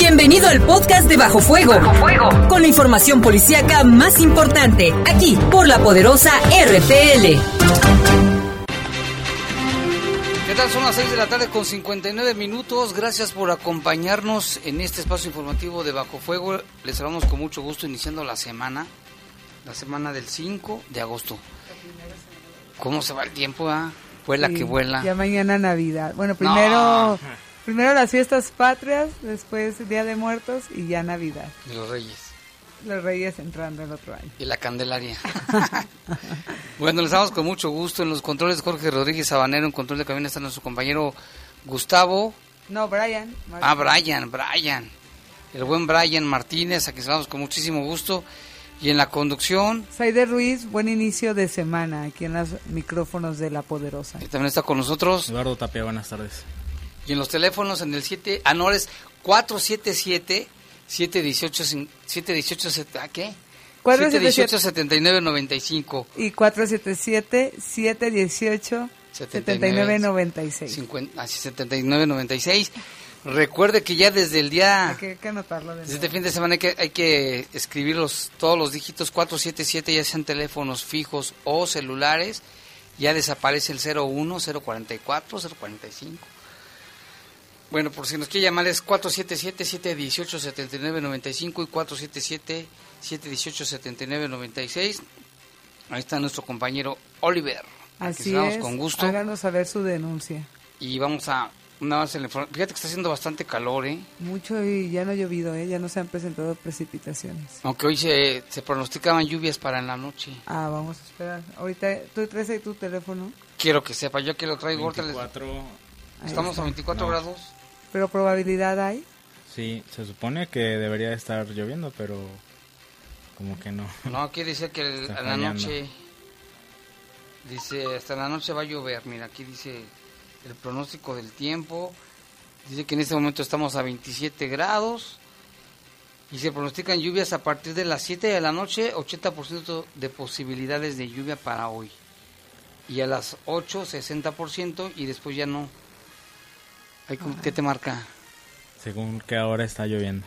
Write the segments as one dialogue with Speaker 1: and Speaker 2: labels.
Speaker 1: Bienvenido al podcast de Bajo Fuego. Bajo Fuego. Con la información policíaca más importante, aquí por la poderosa RPL.
Speaker 2: ¿Qué tal? Son las 6 de la tarde con 59 minutos. Gracias por acompañarnos en este espacio informativo de Bajo Fuego. Les saludamos con mucho gusto iniciando la semana, la semana del 5 de agosto. ¿Cómo se va el tiempo? Ah? Vuela
Speaker 3: Sí,
Speaker 2: que vuela.
Speaker 3: Ya mañana Navidad. Bueno, primero, primero las fiestas patrias, después Día de Muertos y ya Navidad.
Speaker 2: Y los reyes.
Speaker 3: Los Reyes entrando el otro año.
Speaker 2: Y la Candelaria. bueno, les damos con mucho gusto. En los controles Jorge Rodríguez Sabanero, en control de cabina está nuestro compañero Gustavo.
Speaker 3: No, Brian.
Speaker 2: Ah, Brian, Brian. El buen Brian Martínez, a quien saludamos con muchísimo gusto. Y en la conducción,
Speaker 3: Saide Ruiz, buen inicio de semana aquí en los micrófonos de La Poderosa.
Speaker 2: que también está con nosotros.
Speaker 4: Eduardo Tapia, buenas tardes.
Speaker 2: Y en los teléfonos en el 7, ah, no, es 477 718 718 set- ¿ah, ¿qué?
Speaker 3: 477.
Speaker 2: 718 7995
Speaker 3: Y 477-718-7996.
Speaker 2: 50, así 7996. Recuerde que ya desde el día
Speaker 3: Hay que, anotarlo de
Speaker 2: Desde este fin de semana hay que, hay que escribir los, todos los dígitos 477, ya sean teléfonos fijos o celulares. Ya desaparece el 01, 044, 045. Bueno, por si nos quiere llamar es 477-718-7995 y 477-718-7996. Ahí está nuestro compañero Oliver.
Speaker 3: Así es.
Speaker 2: con gusto.
Speaker 3: Háganos saber su denuncia.
Speaker 2: Y vamos a... Una vez en la inform- Fíjate que está haciendo bastante calor, ¿eh?
Speaker 3: Mucho y ya no ha llovido, ¿eh? ya no se han presentado precipitaciones.
Speaker 2: Aunque hoy se, se pronosticaban lluvias para en la noche.
Speaker 3: Ah, vamos a esperar. Ahorita, ¿tú traes ahí tu teléfono?
Speaker 2: Quiero que sepa, yo que lo traigo ahorita les-
Speaker 4: 24,
Speaker 3: Ahí
Speaker 2: Estamos a 24
Speaker 4: No.
Speaker 2: grados.
Speaker 3: Pero probabilidad hay.
Speaker 4: sí, se supone que debería estar lloviendo, pero como que no.
Speaker 2: No, aquí dice que el- a la noche, dice, hasta la noche va a llover. Mira, aquí dice el pronóstico del tiempo. Dice que en este momento estamos a 27 grados. Y se pronostican lluvias a partir de las 7 de la noche, 80% de posibilidades de lluvia para hoy. Y a las 8, 60% y después ya no. Ay, ¿cómo- ¿Qué te marca?
Speaker 4: Según que ahora está lloviendo,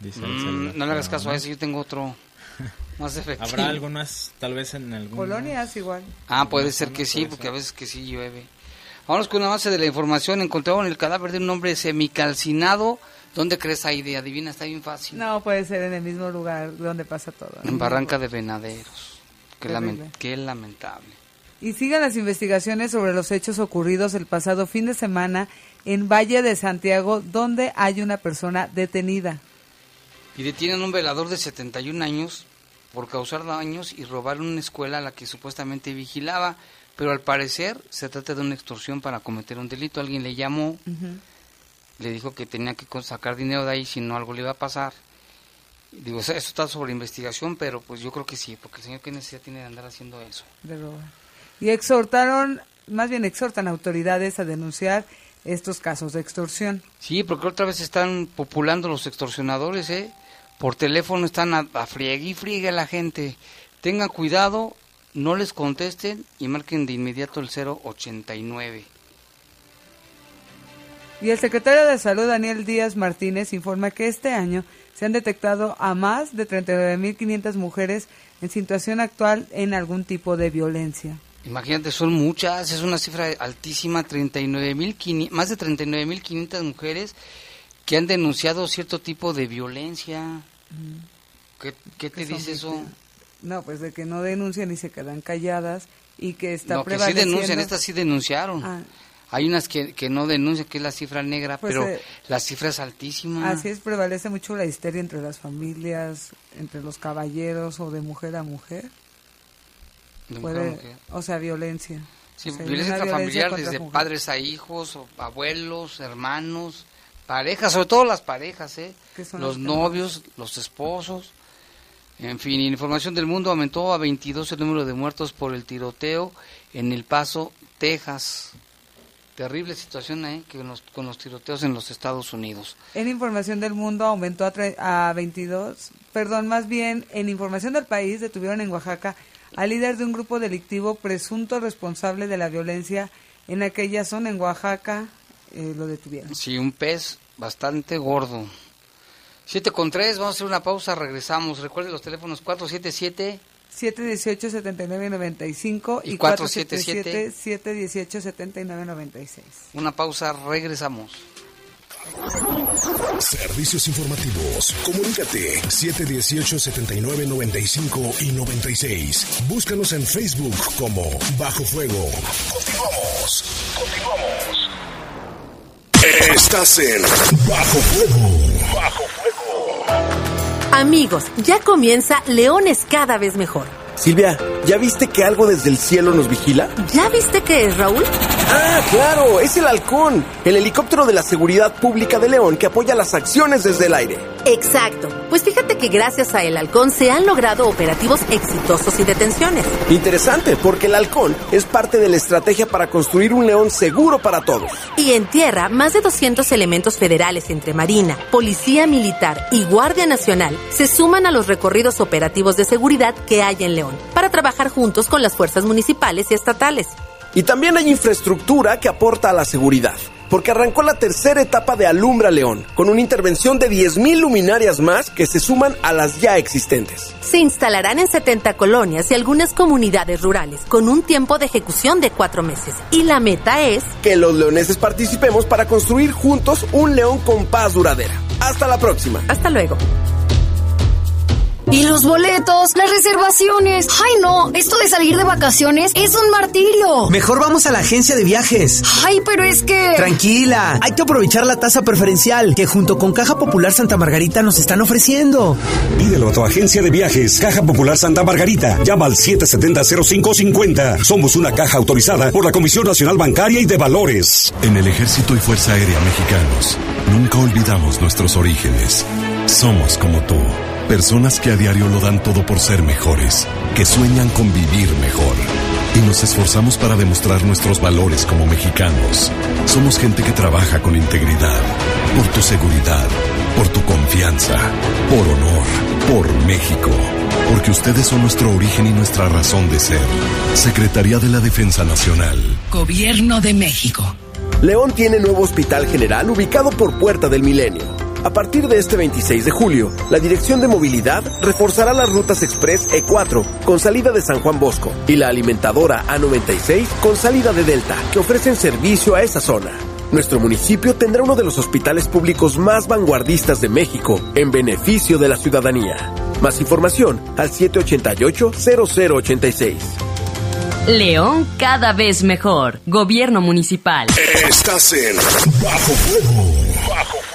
Speaker 4: dice el
Speaker 2: Mm,
Speaker 4: celular,
Speaker 2: no le hagas caso a eso, yo tengo otro más efectivo.
Speaker 4: Habrá algunas, tal vez en algún...
Speaker 3: Colonias igual.
Speaker 2: Ah, puede ser que sí, porque a veces que sí llueve. Vámonos con una base de la información. Encontraron el cadáver de un hombre semicalcinado. ¿Dónde crees ahí? De adivina, está bien fácil.
Speaker 3: No puede ser en el mismo lugar donde pasa todo. ¿no?
Speaker 2: En Barranca de Venaderos. Qué,
Speaker 3: Terrible.
Speaker 2: lamen- qué lamentable.
Speaker 3: Y sigan las investigaciones sobre los hechos ocurridos el pasado fin de semana en Valle de Santiago, donde hay una persona detenida.
Speaker 2: Y detienen a un velador de 71 años por causar daños y robar una escuela a la que supuestamente vigilaba. Pero al parecer se trata de una extorsión para cometer un delito. Alguien le llamó, le dijo que tenía que sacar dinero de ahí, si no algo le iba a pasar. Digo, o sea, eso está sobre investigación, pero pues yo creo que sí, porque el señor qué necesidad tiene de andar haciendo eso.
Speaker 3: de robar. Y exhortaron, más bien exhortan a autoridades a denunciar estos casos de extorsión.
Speaker 2: Sí, porque otra vez están populando los extorsionadores, ¿eh? Por teléfono están a, a friegue y friegue a la gente. Tengan cuidado, no les contesten y marquen de inmediato el 089.
Speaker 3: Y el secretario de Salud, Daniel Díaz Martínez, informa que este año se han detectado a más de 39.500 mujeres en situación actual en algún tipo de violencia.
Speaker 2: Imagínate, son muchas, es una cifra altísima, 39.500, más de 39.500 mujeres que han denunciado cierto tipo de violencia. ¿Qué, qué te dice eso?
Speaker 3: No, pues de que no denuncian y se quedan calladas y que está
Speaker 2: No, que sí
Speaker 3: prevaleciendo.
Speaker 2: denuncian, estas sí denunciaron.
Speaker 3: Ah.
Speaker 2: Hay unas que, que no denuncian, que es la cifra negra,
Speaker 3: Pues,
Speaker 2: pero
Speaker 3: eh,
Speaker 2: la cifra es altísima.
Speaker 3: Así es, prevalece mucho la histeria entre las familias, entre los caballeros o de mujer a mujer. Puede, o sea, violencia.
Speaker 2: Sí,
Speaker 3: O sea, hay
Speaker 2: violencia intrafamiliar desde
Speaker 3: mujer.
Speaker 2: padres a hijos, o abuelos, hermanos, parejas, sobre todo las parejas, ¿eh? Los novios, los esposos. En fin, información del mundo aumentó a 22 el número de muertos por el tiroteo en El Paso, Texas. Terrible situación ¿eh? los, con los tiroteos en los Estados Unidos.
Speaker 3: En información del mundo aumentó a, tre- a 22, perdón, más bien en información del país detuvieron en Oaxaca al líder de un grupo delictivo presunto responsable de la violencia en aquella zona en Oaxaca, eh, lo detuvieron.
Speaker 2: Sí, un pez bastante gordo. 7 con 3, vamos a hacer una pausa, regresamos. Recuerden los teléfonos 477
Speaker 3: 718-7995 y,
Speaker 2: Y
Speaker 3: 477-718-7996.
Speaker 2: Una pausa, regresamos.
Speaker 5: Servicios informativos. Comunícate 718-7995 y 96. Búscanos en Facebook como Bajo Fuego. Continuamos. Continuamos. Estás en Bajo Fuego. Bajo Fuego.
Speaker 6: Amigos, ya comienza Leones cada vez mejor.
Speaker 7: Silvia, ¿ya viste que algo desde el cielo nos vigila?
Speaker 6: ¿Ya viste qué es, Raúl?
Speaker 7: Ah, claro, es el halcón, el helicóptero de la Seguridad Pública de León que apoya las acciones desde el aire.
Speaker 6: Exacto. Pues fíjate que gracias a El Halcón se han logrado operativos exitosos y detenciones.
Speaker 7: Interesante, porque el halcón es parte de la estrategia para construir un león seguro para todos.
Speaker 6: Y en tierra, más de 200 elementos federales entre Marina, Policía Militar y Guardia Nacional se suman a los recorridos operativos de seguridad que hay en León para trabajar juntos con las fuerzas municipales y estatales.
Speaker 7: Y también hay infraestructura que aporta a la seguridad, porque arrancó la tercera etapa de Alumbra León, con una intervención de 10.000 luminarias más que se suman a las ya existentes.
Speaker 6: Se instalarán en 70 colonias y algunas comunidades rurales con un tiempo de ejecución de cuatro meses. Y la meta es
Speaker 7: Que los leoneses participemos para construir juntos un león con paz duradera. Hasta la próxima.
Speaker 6: Hasta luego.
Speaker 8: Y los boletos, las reservaciones. Ay, no, esto de salir de vacaciones es un martirio.
Speaker 9: Mejor vamos a la agencia de viajes.
Speaker 8: Ay, pero es que...
Speaker 9: Tranquila, hay que aprovechar la tasa preferencial que junto con Caja Popular Santa Margarita nos están ofreciendo.
Speaker 10: Pídelo a tu agencia de viajes, Caja Popular Santa Margarita. Llama al 770-0550. Somos una caja autorizada por la Comisión Nacional Bancaria y de Valores.
Speaker 11: En el Ejército y Fuerza Aérea Mexicanos, nunca olvidamos nuestros orígenes. Somos como tú, personas que a diario lo dan todo por ser mejores, que sueñan con vivir mejor. Y nos esforzamos para demostrar nuestros valores como mexicanos. Somos gente que trabaja con integridad, por tu seguridad, por tu confianza, por honor, por México. Porque ustedes son nuestro origen y nuestra razón de ser. Secretaría de la Defensa Nacional.
Speaker 12: Gobierno de México.
Speaker 7: León tiene nuevo hospital general ubicado por Puerta del Milenio. A partir de este 26 de julio, la Dirección de Movilidad reforzará las rutas Express E4 con salida de San Juan Bosco y la alimentadora A96 con salida de Delta, que ofrecen servicio a esa zona. Nuestro municipio tendrá uno de los hospitales públicos más vanguardistas de México en beneficio de la ciudadanía. Más información al 788-0086.
Speaker 13: León cada vez mejor. Gobierno municipal.
Speaker 5: Estás en Bajo Fuego. Bajo Fuego.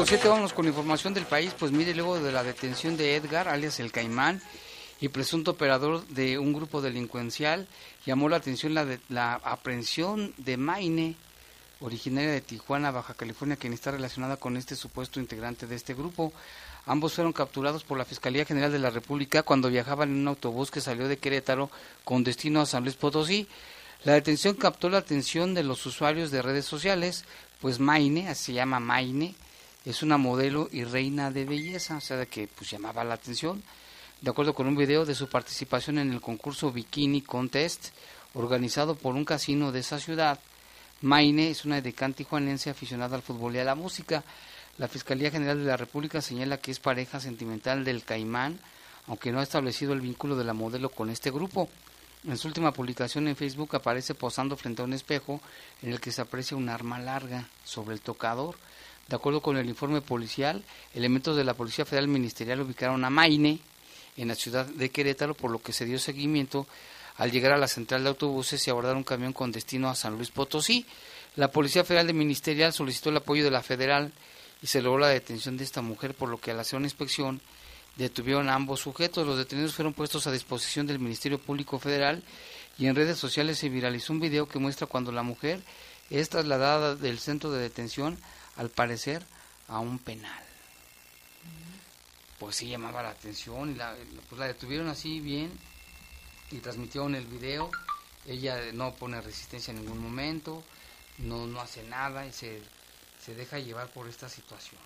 Speaker 2: Con 7, vámonos con información del país. Pues mire, luego de la detención de Edgar, alias el Caimán, y presunto operador de un grupo delincuencial, llamó la atención la, de- la aprehensión de Maine, originaria de Tijuana, Baja California, quien está relacionada con este supuesto integrante de este grupo. Ambos fueron capturados por la Fiscalía General de la República cuando viajaban en un autobús que salió de Querétaro con destino a San Luis Potosí. La detención captó la atención de los usuarios de redes sociales, pues Maine, así se llama Maine, es una modelo y reina de belleza, o sea, que pues llamaba la atención. De acuerdo con un video de su participación en el concurso Bikini Contest, organizado por un casino de esa ciudad, Maine es una decán tijuanense aficionada al fútbol y a la música. La Fiscalía General de la República señala que es pareja sentimental del Caimán, aunque no ha establecido el vínculo de la modelo con este grupo. En su última publicación en Facebook aparece posando frente a un espejo en el que se aprecia un arma larga sobre el tocador. De acuerdo con el informe policial, elementos de la Policía Federal Ministerial ubicaron a Maine en la ciudad de Querétaro, por lo que se dio seguimiento al llegar a la central de autobuses y abordar un camión con destino a San Luis Potosí. La Policía Federal de Ministerial solicitó el apoyo de la Federal y se logró la detención de esta mujer, por lo que al hacer una inspección detuvieron a ambos sujetos. Los detenidos fueron puestos a disposición del Ministerio Público Federal y en redes sociales se viralizó un video que muestra cuando la mujer es trasladada del centro de detención, al parecer, a un penal. Pues sí llamaba la atención y la, pues la detuvieron así bien y transmitieron el video. Ella no pone resistencia en ningún momento, no, no hace nada y se, se deja llevar por esta situación.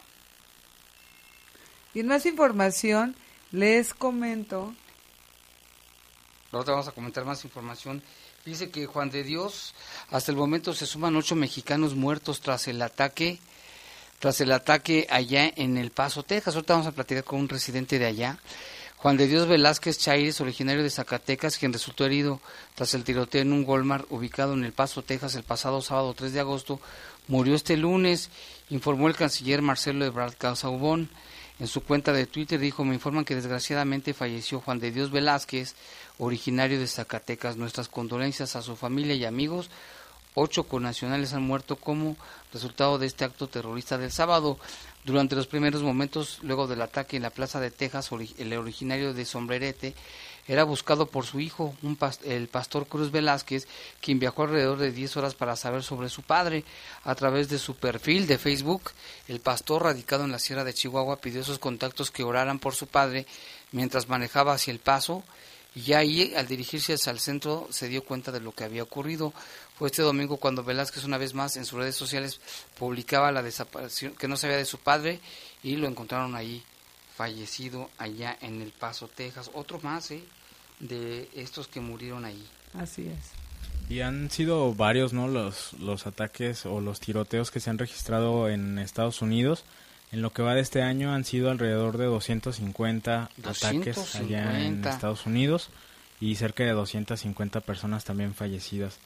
Speaker 3: Y en más información, les comento.
Speaker 2: Ahora vamos a comentar más información. Dice que Juan de Dios, hasta el momento se suman ocho mexicanos muertos tras el ataque, tras el ataque allá en El Paso, Texas. Ahorita vamos a platicar con un residente de allá. Juan de Dios Velázquez Chaires, originario de Zacatecas, quien resultó herido tras el tiroteo en un Walmart ubicado en El Paso, Texas, el pasado sábado 3 de agosto, murió este lunes, informó el canciller Marcelo Ebrard Casaubón. En su cuenta de Twitter dijo, me informan que desgraciadamente falleció Juan de Dios Velázquez, originario de Zacatecas. Nuestras condolencias a su familia y amigos. Ocho connacionales han muerto como resultado de este acto terrorista del sábado. Durante los primeros momentos, luego del ataque en la Plaza de Texas, el originario de Sombrerete era buscado por su hijo, un el pastor Cruz Velázquez, quien viajó alrededor de 10 horas para saber sobre su padre. A través de su perfil de Facebook, el pastor radicado en la Sierra de Chihuahua pidió a sus contactos que oraran por su padre mientras manejaba hacia el paso y ahí al dirigirse hacia el centro se dio cuenta de lo que había ocurrido. Fue este domingo cuando Velázquez una vez más en sus redes sociales publicaba la desaparición que no sabía de su padre y lo encontraron ahí fallecido allá en El Paso, Texas. Otro más ¿eh? de estos que murieron ahí.
Speaker 3: Así es.
Speaker 4: Y han sido varios, ¿no? Los, los ataques o los tiroteos que se han registrado en Estados Unidos. En lo que va de este año han sido alrededor de 250, ataques allá en Estados Unidos y cerca de 250 personas también fallecidas.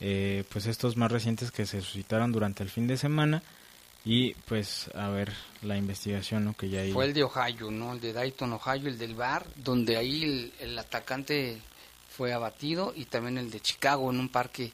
Speaker 4: Eh, pues estos más recientes que se suscitaron durante el fin de semana y pues a ver la investigación ¿no? que ya hay.
Speaker 2: Fue el de Ohio, ¿no? El de Dayton, Ohio, el del bar, donde ahí el, atacante fue abatido y también el de Chicago, en un parque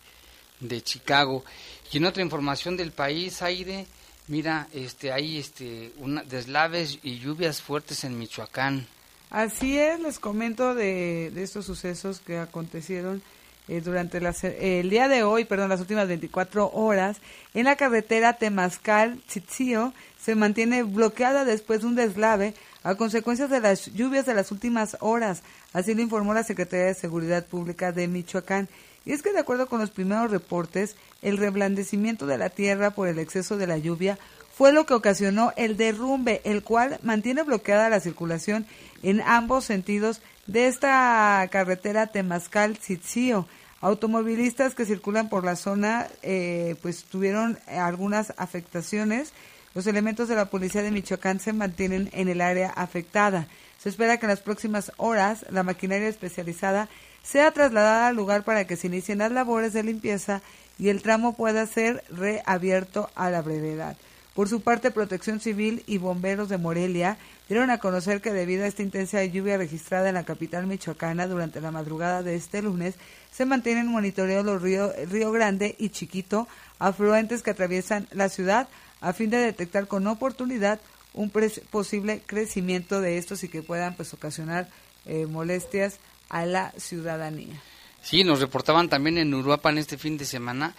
Speaker 2: de Chicago. Y en otra información del país, Aire, mira, este, hay este, una, deslaves y lluvias fuertes en Michoacán.
Speaker 3: Así es, les comento de, de estos sucesos que acontecieron eh, durante el día de hoy, perdón, las últimas 24 horas, en la carretera Temazcal-Chitzio se mantiene bloqueada después de un deslave a consecuencia de las lluvias de las últimas horas. Así lo informó la Secretaría de Seguridad Pública de Michoacán. Y es que de acuerdo con los primeros reportes, el reblandecimiento de la tierra por el exceso de la lluvia fue lo que ocasionó el derrumbe, el cual mantiene bloqueada la circulación en ambos sentidos de esta carretera Temazcal-Tzitzio. Automovilistas que circulan por la zona eh, pues tuvieron algunas afectaciones. Los elementos de la policía de Michoacán se mantienen en el área afectada. Se espera que en las próximas horas la maquinaria especializada sea trasladada al lugar para que se inicien las labores de limpieza y el tramo pueda ser reabierto a la brevedad. Por su parte, Protección Civil y bomberos de Morelia dieron a conocer que debido a esta intensa lluvia registrada en la capital michoacana durante la madrugada de este lunes, se mantienen monitoreos los ríos Río Grande y Chiquito, afluentes que atraviesan la ciudad, a fin de detectar con oportunidad un posible crecimiento de estos y que puedan pues ocasionar eh, molestias a la ciudadanía.
Speaker 2: Sí, nos reportaban también en Uruapan este fin de semana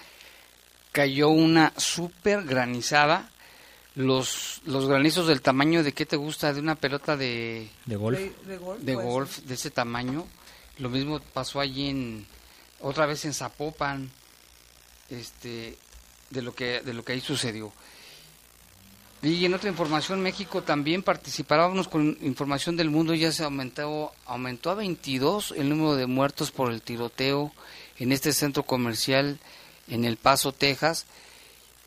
Speaker 2: cayó una super granizada. Los, los granizos del tamaño de qué te gusta de una pelota de
Speaker 4: de golf
Speaker 2: de, golf, de, ese tamaño. Lo mismo pasó allí en otra vez en Zapopan este de lo que de lo que ahí sucedió y en otra información México también participábamos con información del mundo ya se aumentó aumentó a 22 el número de muertos por el tiroteo en este centro comercial en El Paso Texas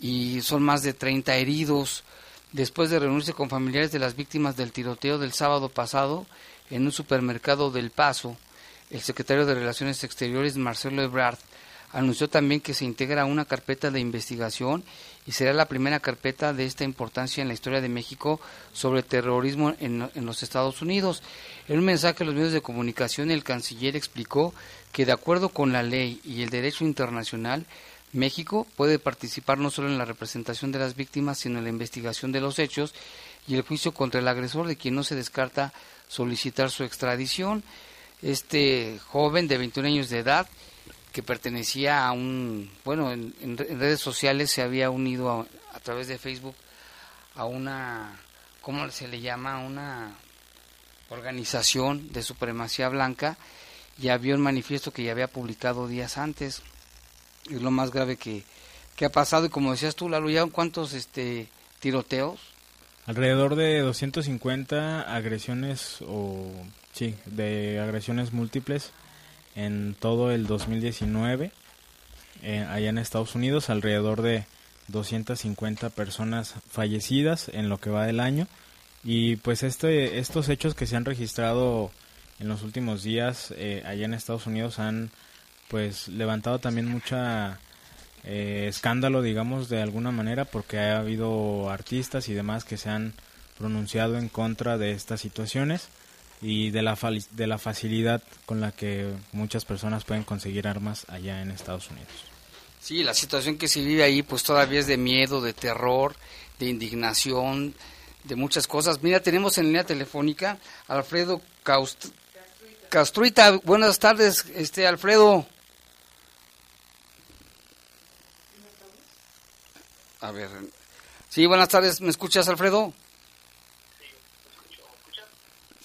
Speaker 2: y son más de 30 heridos después de reunirse con familiares de las víctimas del tiroteo del sábado pasado en un supermercado del Paso. El secretario de Relaciones Exteriores, Marcelo Ebrard, anunció también que se integra una carpeta de investigación y será la primera carpeta de esta importancia en la historia de México sobre terrorismo en, en, los Estados Unidos. En un mensaje a los medios de comunicación, el canciller explicó que de acuerdo con la ley y el derecho internacional, México puede participar no solo en la representación de las víctimas, sino en la investigación de los hechos y el juicio contra el agresor, de quien no se descarta solicitar su extradición. Este joven de 21 años de edad que pertenecía a un, bueno, en, redes sociales se había unido a, través de Facebook a una, ¿cómo se le llama? Una organización de supremacía blanca y había un manifiesto que ya había publicado días antes. Es lo más grave que, que ha pasado y como decías tú, Lalo, ¿ya cuántos este, tiroteos?
Speaker 4: Alrededor de 250 agresiones o sí, de agresiones múltiples en todo el 2019 eh, allá en Estados Unidos, alrededor de 250 personas fallecidas en lo que va del año. Y pues este estos hechos que se han registrado en los últimos días eh, allá en Estados Unidos han pues levantado también mucha eh, escándalo digamos de alguna manera porque ha habido artistas y demás que se han pronunciado en contra de estas situaciones y de la, de la facilidad con la que muchas personas pueden conseguir armas allá en Estados Unidos.
Speaker 2: Sí, la situación que se vive ahí pues todavía es de miedo, de terror, de indignación, de muchas cosas. Mira, tenemos en línea telefónica Alfredo Castruita. Buenas tardes, este Alfredo. A ver. Sí, buenas tardes. ¿Me escuchas, Alfredo?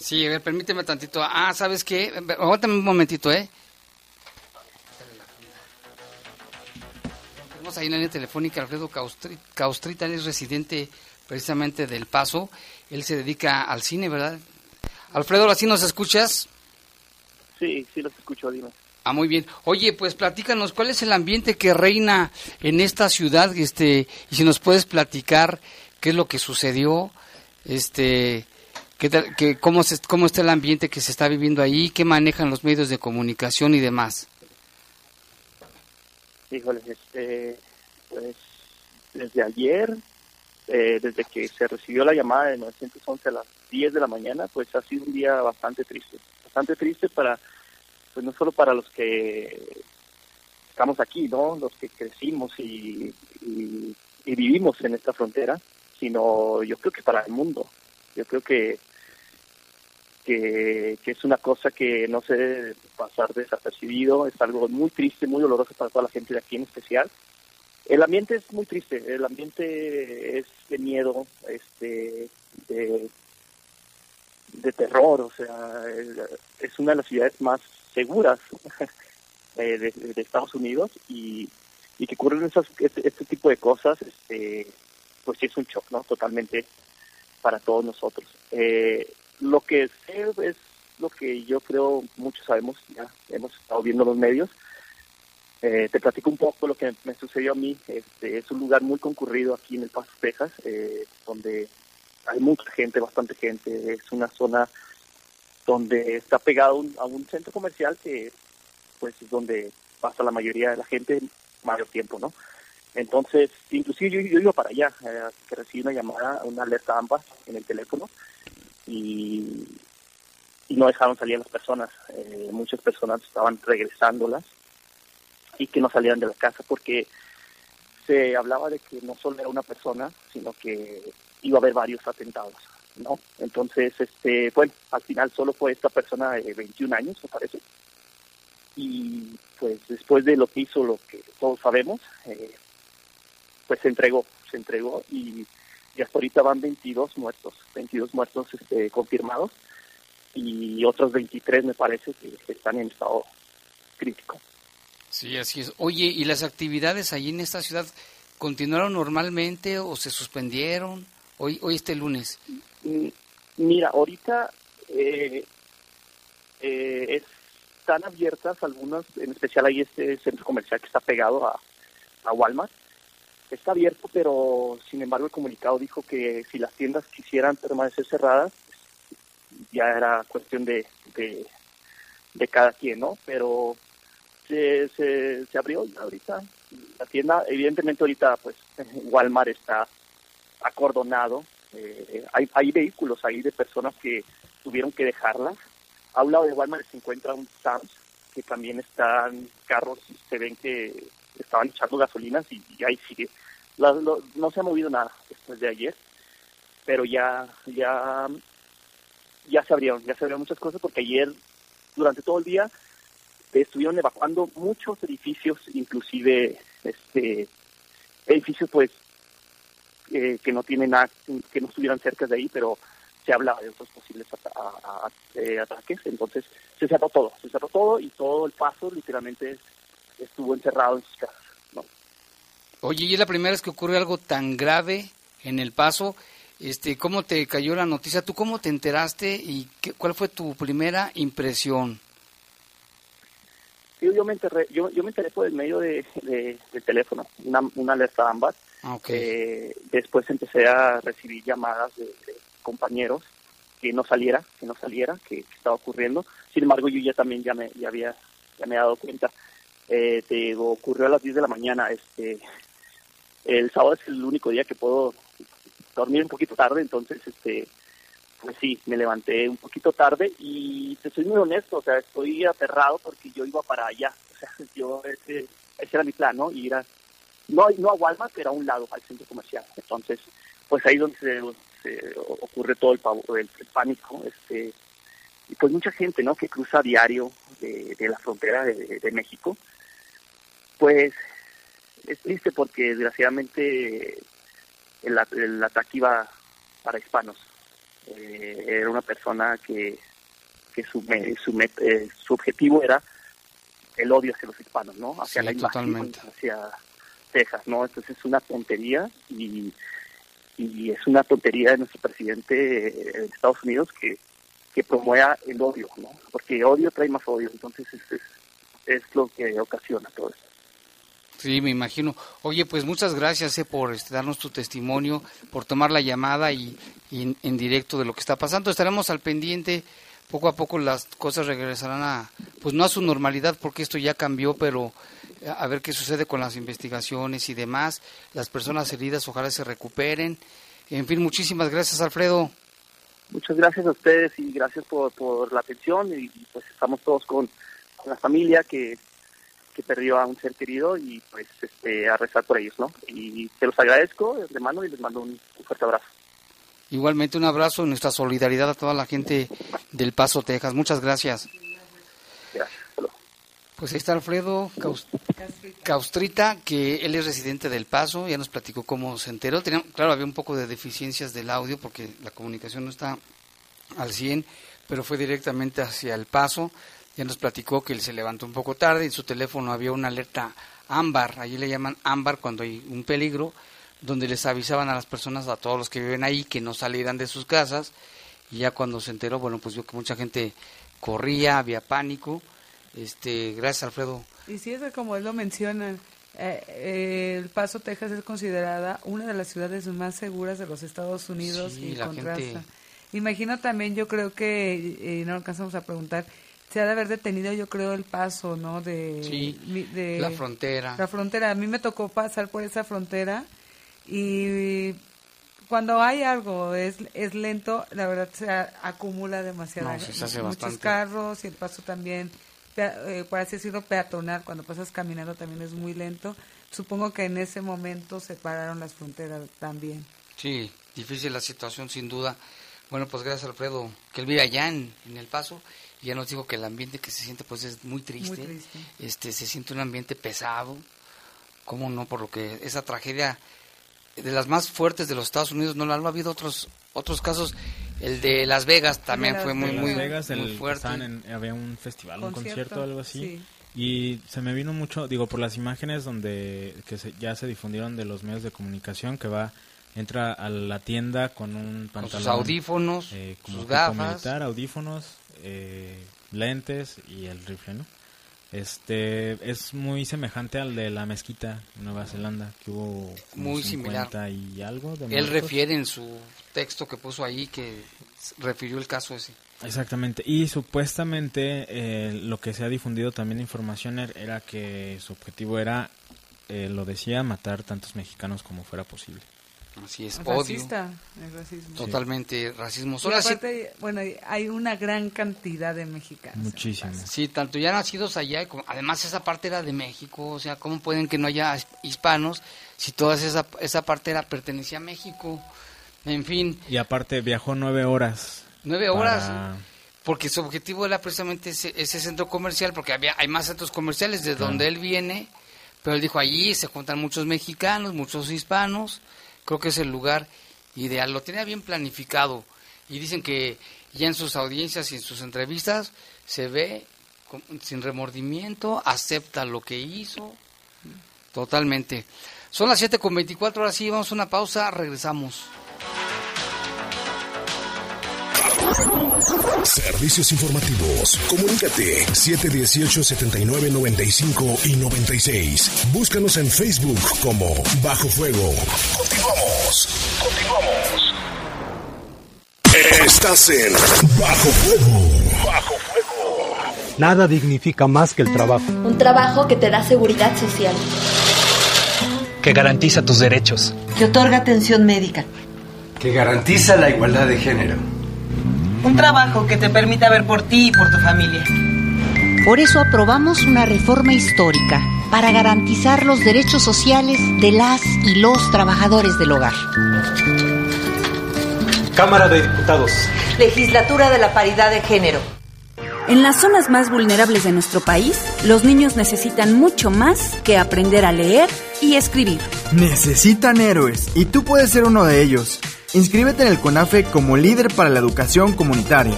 Speaker 2: Sí, a ver, permíteme tantito. Ah, ¿sabes qué? Aguántame un momentito, ¿eh? Tenemos ahí en la línea telefónica Alfredo Caustrita, él es residente precisamente del Paso. Él se dedica al cine, ¿verdad? Alfredo, ¿así nos escuchas?
Speaker 14: Sí, sí los escucho, dime.
Speaker 2: Ah, muy bien. Oye, pues platícanos, ¿cuál es el ambiente que reina en esta ciudad? Este, y si nos puedes platicar qué es lo que sucedió, este, ¿Qué cómo, ¿Cómo está el ambiente que se está viviendo ahí? ¿Qué manejan los medios de comunicación y demás?
Speaker 14: Híjole, este, pues desde ayer, eh, desde que se recibió la llamada de 911 a las 10 de la mañana, pues ha sido un día bastante triste. Bastante triste para, pues no solo para los que estamos aquí, ¿no? Los que crecimos y, y vivimos en esta frontera, sino yo creo que para el mundo yo creo que, que, es una cosa que no se debe pasar desapercibido, es algo muy triste, muy doloroso para toda la gente de aquí en especial. El ambiente es muy triste, el ambiente es de miedo, este, de, de terror, o sea, es una de las ciudades más seguras de, de, Estados Unidos y, y que ocurren esas, este, este, tipo de cosas, este, pues sí es un shock, ¿no? Totalmente para todos nosotros. Eh, lo que sé es lo que yo creo muchos sabemos, ya hemos estado viendo los medios. Eh, te platico un poco lo que me sucedió a mí. Este, es un lugar muy concurrido aquí en El Paso, Texas, eh, donde hay mucha gente, bastante gente. Es una zona donde está pegado a un centro comercial que pues es donde pasa la mayoría de la gente mayor tiempo, ¿no? Entonces, inclusive yo, yo iba para allá, eh, que recibí una llamada, una alerta ambas en el teléfono y, no dejaron salir a las personas. Eh, muchas personas estaban regresándolas y que no salieran de la casa porque se hablaba de que no solo era una persona, sino que iba a haber varios atentados, ¿no? Entonces, este, bueno, al final solo fue esta persona de 21 años, me parece. Y pues después de lo que hizo, lo que todos sabemos, eh, pues se entregó, se entregó y, hasta ahorita van 22 muertos, 22 muertos este, confirmados y otros 23 me parece que están en estado crítico.
Speaker 2: Sí, así es. Oye, ¿y las actividades allí en esta ciudad continuaron normalmente o se suspendieron hoy, hoy este lunes?
Speaker 14: Mm, mira, ahorita eh, eh, están abiertas algunas, en especial ahí este centro comercial que está pegado a, a Walmart, está abierto, pero sin embargo el comunicado dijo que si las tiendas quisieran permanecer cerradas, ya era cuestión de, de, cada quien, ¿no? Pero se, se, se abrió ahorita la tienda, evidentemente ahorita pues Walmart está acordonado, eh, hay, hay vehículos ahí de personas que tuvieron que dejarlas. A un lado de Walmart se encuentra un Sam's, que también están carros, se ven que estaban echando gasolinas y, ahí sigue. no se ha movido nada después de ayer, pero ya, ya, ya se abrieron, ya se abrieron muchas cosas porque ayer, durante todo el día, estuvieron evacuando muchos edificios, inclusive este edificios pues eh, que no tienen nada, que no estuvieran cerca de ahí, pero se hablaba de otros posibles eh, ataques, entonces se cerró todo, se cerró todo y todo el paso literalmente estuvo encerrado en sus casas. ¿no?
Speaker 2: Oye, y es la primera vez que ocurre algo tan grave en el paso. Este, ¿Cómo te cayó la noticia? ¿Tú cómo te enteraste y qué, cuál fue tu primera impresión?
Speaker 14: yo, me enteré, yo, yo me enteré por el medio de, teléfono, una, una alerta ambas.
Speaker 2: Ah,
Speaker 14: eh, después empecé a recibir llamadas de, compañeros que no saliera, que no saliera, que, estaba ocurriendo. Sin embargo, yo ya también ya me, ya había, ya me he dado cuenta. Eh, te ocurrió a las 10 de la mañana. Este, el sábado es el único día que puedo dormir un poquito tarde, entonces, este, pues sí, me levanté un poquito tarde y te soy muy honesto, o sea, estoy aterrado porque yo iba para allá, o sea, yo, ese, ese era mi plan, ¿no? Ir a, no, no a Walmart, pero a un lado, al centro comercial. Entonces, pues ahí donde se, ocurre todo el, el, pánico, este, y pues mucha gente, ¿no? Que cruza diario de, la frontera de, México, pues es triste porque desgraciadamente el, el ataque iba para hispanos eh, era una persona que, que su, su, eh, su objetivo era el odio hacia los hispanos, ¿no? Hacia la imagen, hacia Texas, ¿no? Entonces es una tontería y, y es una tontería de nuestro presidente de Estados Unidos que, que promueva el odio, ¿no? Porque odio trae más odio, entonces es, es, es lo que ocasiona todo eso.
Speaker 2: Sí, me imagino. Oye, pues muchas gracias eh, por este, darnos tu testimonio, por tomar la llamada y, en, directo de lo que está pasando. Estaremos al pendiente. Poco a poco las cosas regresarán a, pues no a su normalidad porque esto ya cambió, pero eh, a ver qué sucede con las investigaciones y demás. Las personas heridas ojalá se recuperen. En fin, muchísimas gracias, Alfredo.
Speaker 14: Muchas gracias a ustedes y gracias por, por la atención y pues estamos todos con, con la familia que que perdió a un ser querido y pues este, a rezar por ellos, ¿no? Y te los agradezco de mano y les mando un, fuerte abrazo.
Speaker 2: Igualmente un abrazo y nuestra solidaridad a toda la gente del Paso, Texas. Muchas gracias.
Speaker 14: Gracias.
Speaker 2: Pues ahí está Alfredo Caustrita, que él es residente del Paso, ya nos platicó cómo se enteró. claro, había un poco de deficiencias del audio porque la comunicación no está al 100, pero fue directamente hacia el Paso. Ya nos platicó que él se levantó un poco tarde, en su teléfono había una alerta ámbar, allí le llaman ámbar cuando hay un peligro, donde les avisaban a las personas, a todos los que viven ahí, que no salieran de sus casas, y ya cuando se enteró, bueno, pues vio que mucha gente corría, había pánico. Este, gracias Alfredo.
Speaker 3: Y sí, es como él lo menciona, eh, eh, El Paso, Texas es considerada una de las ciudades más seguras de los Estados Unidos y la Gente... Imagino también, yo creo que, eh, no alcanzamos a preguntar, se ha de haber detenido yo creo el paso, ¿no? De,
Speaker 2: de la frontera.
Speaker 3: La frontera. A mí me tocó pasar por esa frontera y cuando hay algo es, es lento, la verdad se acumula demasiado. muchos carros y el paso también, eh, por así decirlo, peatonal, cuando pasas caminando también es muy lento. Supongo que en ese momento se pararon las fronteras también.
Speaker 2: Sí, difícil la situación sin duda. Bueno, pues gracias Alfredo, que él vive allá en, en El Paso ya nos dijo que el ambiente que se siente pues es muy triste, este se siente un ambiente pesado, cómo no, por lo que esa tragedia de las más fuertes de los Estados Unidos no, lo ha habido otros otros casos, el de Las Vegas también fue muy muy,
Speaker 4: Vegas, fuerte. había un festival, un concierto, algo así. Y se me vino mucho, digo, por las imágenes donde que ya se difundieron de los medios de comunicación que va entra a la tienda con un pantalón. Con sus
Speaker 2: audífonos, eh, sus gafas.
Speaker 4: Militar, audífonos, eh, lentes y el rifle, ¿no? Este es muy semejante al de la mezquita Nueva Zelanda, que hubo
Speaker 2: muy similar
Speaker 4: y algo. De
Speaker 2: Él refiere en su texto que puso ahí que refirió el caso ese.
Speaker 4: Exactamente, y supuestamente eh, lo que se ha difundido también información er, era que su objetivo era, eh, lo decía, matar tantos mexicanos como fuera posible.
Speaker 2: Así es,
Speaker 3: Racista, el racismo.
Speaker 2: Totalmente racismo.
Speaker 3: bueno, hay una gran cantidad de mexicanos.
Speaker 4: Muchísimos.
Speaker 2: Sí, tanto ya nacidos allá, como, además esa parte era de México, o sea, ¿cómo pueden que no haya hispanos si toda esa, esa parte era, pertenecía a México? En fin.
Speaker 4: Y aparte viajó nueve horas.
Speaker 2: Nueve horas. porque su objetivo era precisamente ese, ese centro comercial, porque había hay más centros comerciales de donde él viene, pero él dijo allí se juntan muchos mexicanos, muchos hispanos, creo que es el lugar ideal, lo tenía bien planificado y dicen que ya en sus audiencias y en sus entrevistas se ve sin remordimiento, acepta lo que hizo, totalmente. Son las 7 con 24, ahora sí, vamos a una pausa, regresamos.
Speaker 5: Servicios informativos. Comunícate 718-7995 y 96. Búscanos en Facebook como Bajo Fuego. Continuamos. Continuamos. Estás en Bajo Fuego. Bajo Fuego.
Speaker 15: Nada dignifica más que el trabajo.
Speaker 16: Un trabajo que te da seguridad social.
Speaker 17: Que garantiza tus derechos.
Speaker 18: Que otorga atención médica.
Speaker 19: Que garantiza la igualdad de género
Speaker 18: un trabajo que te permita ver por ti y por tu familia.
Speaker 20: Por eso aprobamos una reforma histórica para garantizar los derechos sociales de las y los trabajadores del hogar.
Speaker 15: Cámara de Diputados.
Speaker 18: Legislatura de la Paridad de Género.
Speaker 21: En las zonas más vulnerables de nuestro país, los niños necesitan mucho más que aprender a leer y escribir.
Speaker 22: Necesitan héroes y tú puedes ser uno de ellos. Inscríbete en el CONAFE como líder para la educación comunitaria.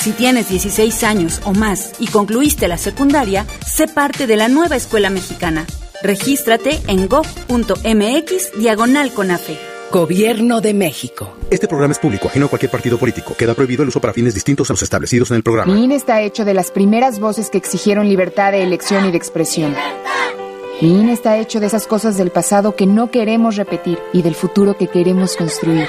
Speaker 21: Si tienes 16 años o más y concluiste la secundaria, sé parte de la nueva escuela mexicana. Regístrate en go.mx diagonal CONAFE.
Speaker 12: Gobierno de México.
Speaker 23: Este programa es público, ajeno a cualquier partido político. Queda prohibido el uso para fines distintos a los establecidos en el programa.
Speaker 24: Mi INE está hecho de las primeras voces que exigieron libertad de elección y de expresión. Mi INE está hecho de esas cosas del pasado que no queremos repetir y del futuro que queremos construir.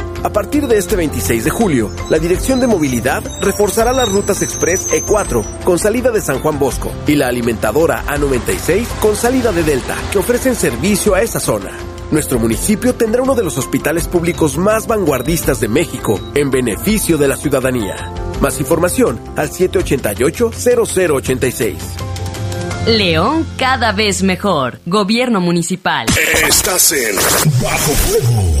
Speaker 7: a partir de este 26 de julio, la Dirección de Movilidad reforzará las rutas Express E4 con salida de San Juan Bosco y la alimentadora A96 con salida de Delta, que ofrecen servicio a esa zona. Nuestro municipio tendrá uno de los hospitales públicos más vanguardistas de México en beneficio de la ciudadanía. Más información al 788-0086.
Speaker 13: León cada vez mejor. Gobierno municipal.
Speaker 5: Estás en Bajo Fuego.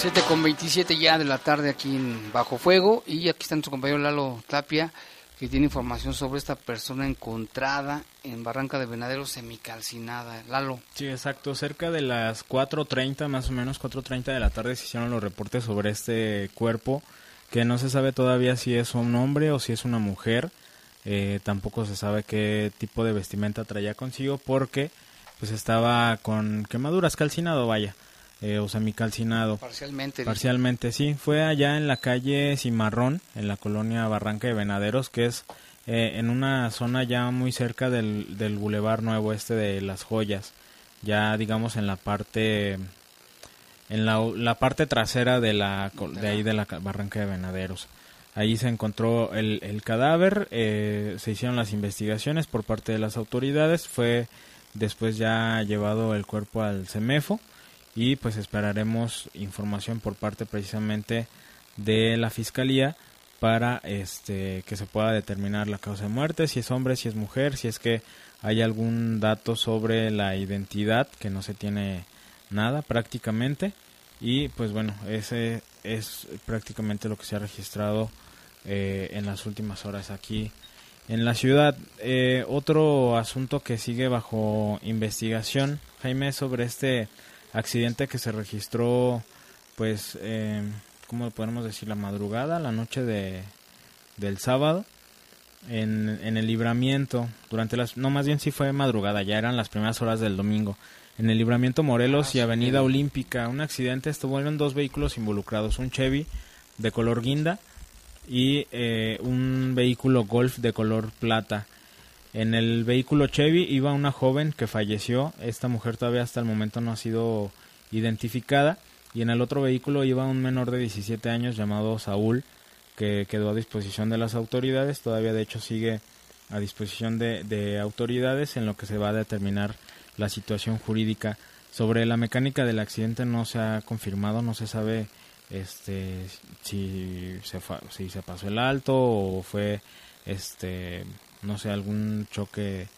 Speaker 2: Siete con 27 ya de la tarde aquí en Bajo Fuego y aquí está nuestro compañero Lalo Tapia que tiene información sobre esta persona encontrada en Barranca de Venadero semicalcinada. Lalo.
Speaker 4: Sí, exacto. Cerca de las 4.30, más o menos 4.30 de la tarde, se hicieron los reportes sobre este cuerpo, que no se sabe todavía si es un hombre o si es una mujer. Eh, tampoco se sabe qué tipo de vestimenta traía consigo porque pues estaba con quemaduras, calcinado, vaya eh, o semicalcinado.
Speaker 2: Parcialmente.
Speaker 4: Parcialmente, sí. Fue allá en la calle Cimarrón, en la colonia Barranca de Venaderos, que es eh, en una zona ya muy cerca del, del Boulevard Nuevo Este de Las Joyas. Ya, digamos, en la parte en la, la parte trasera de la de ahí de la Barranca de Venaderos. Ahí se encontró el, el cadáver, eh, se hicieron las investigaciones por parte de las autoridades, fue después ya llevado el cuerpo al CEMEFO y pues esperaremos información por parte precisamente de la fiscalía para este que se pueda determinar la causa de muerte, si es hombre, si es mujer, si es que hay algún dato sobre la identidad que no se tiene nada prácticamente. Y pues bueno ese es prácticamente lo que se ha registrado eh, en las últimas horas aquí en la ciudad. Eh, otro asunto que sigue bajo investigación Jaime sobre este accidente que se registró, pues, eh, ¿cómo podemos decir? La madrugada, la noche de, del sábado, en, en el libramiento, durante las, no más bien sí fue madrugada, ya eran las primeras horas del domingo, en el libramiento Morelos y Avenida Olímpica. Un accidente, estuvieron dos vehículos involucrados, un Chevy de color guinda y eh, un vehículo Golf de color plata. En el vehículo Chevy iba una joven que falleció, esta mujer todavía hasta el momento no ha sido identificada, y en el otro vehículo iba un menor de 17 años llamado Saúl, que quedó a disposición de las autoridades, todavía de hecho sigue a disposición de, de autoridades en lo que se va a determinar la situación jurídica. Sobre la mecánica del accidente no se ha confirmado, no se sabe este si se si se pasó el alto o fue este no sé algún choque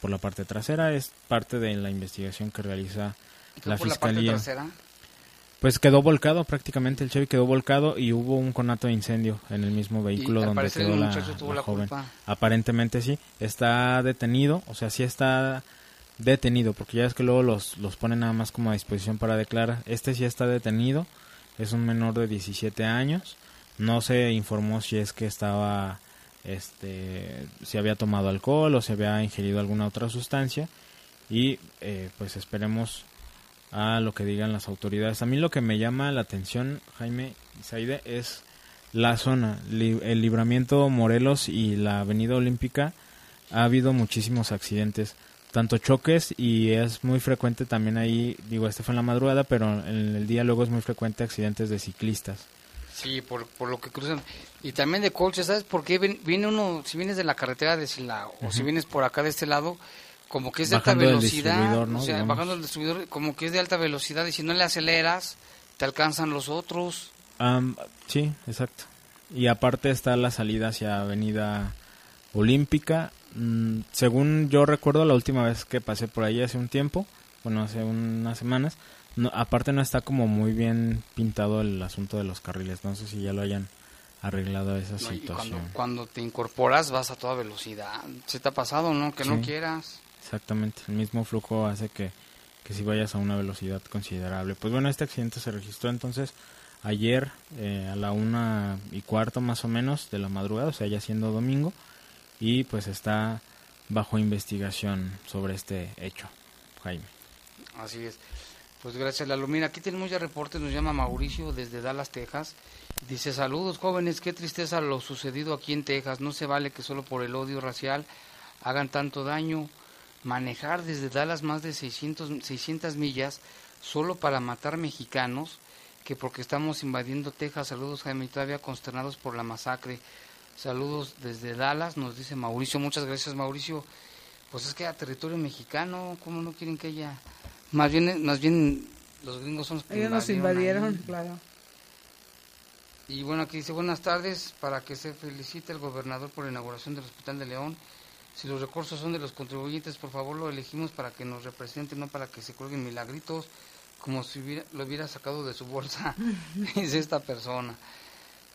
Speaker 4: por la parte trasera es parte de la investigación que realiza la fiscalía. pues quedó volcado prácticamente el Chevy quedó volcado y hubo un conato de incendio en el mismo vehículo donde quedó la, joven. aparentemente sí está detenido o sea sí está detenido porque ya es que luego los los ponen nada más como a disposición para declarar. Este sí está detenido es un menor de 17 años. No se informó si es que estaba, este, si había tomado alcohol o si había ingerido alguna otra sustancia. Y eh, pues esperemos a lo que digan las autoridades. A mí lo que me llama la atención, Jaime Saide, es la zona, el libramiento Morelos y la Avenida Olímpica. Ha habido muchísimos accidentes tanto choques y es muy frecuente también ahí, digo, este fue en la madrugada, pero en el día luego es muy frecuente accidentes de ciclistas.
Speaker 2: Sí, por, por lo que cruzan. Y también de coches, ¿sabes por qué? Viene uno, si vienes de la carretera de Silao o si vienes por acá de este lado, como que es de alta velocidad, o sea, bajando el distribuidor, como que es de alta velocidad y si no le aceleras, te alcanzan los otros.
Speaker 4: sí, exacto. Y aparte está la salida hacia Avenida Olímpica Mm, según yo recuerdo la última vez que pasé por ahí hace un tiempo, bueno, hace unas semanas, no, aparte no está como muy bien pintado el asunto de los carriles, no sé si ya lo hayan arreglado esa situación.
Speaker 2: Cuando, te incorporas vas a toda velocidad, se te ha pasado, ¿no? Que no quieras.
Speaker 4: Exactamente, el mismo flujo hace que, que si vayas a una velocidad considerable. Pues bueno, este accidente se registró entonces ayer eh, a la una y cuarto más o menos de la madrugada, o sea, ya siendo domingo y pues está bajo investigación sobre este hecho, Jaime.
Speaker 2: Así es. Pues gracias, Lalo. Mira, aquí tenemos ya reportes, nos llama Mauricio desde Dallas, Texas. Dice, saludos jóvenes, qué tristeza lo sucedido aquí en Texas. No se vale que solo por el odio racial hagan tanto daño. Manejar desde Dallas más de 600, 600 millas solo para matar mexicanos, que porque estamos invadiendo Texas. Saludos Jaime todavía consternados por la masacre. Saludos desde Dallas, nos dice Mauricio. Muchas gracias, Mauricio. Pues es que a territorio mexicano, ¿cómo no quieren que haya? Más bien, más bien los gringos son los
Speaker 3: que Ellos nos invadieron, claro.
Speaker 2: Y bueno, aquí dice buenas tardes, para que se felicite el gobernador por la inauguración del Hospital de León. Si los recursos son de los contribuyentes, por favor lo elegimos para que nos represente, no para que se cuelguen milagritos, como si lo hubiera sacado de su bolsa, dice esta persona.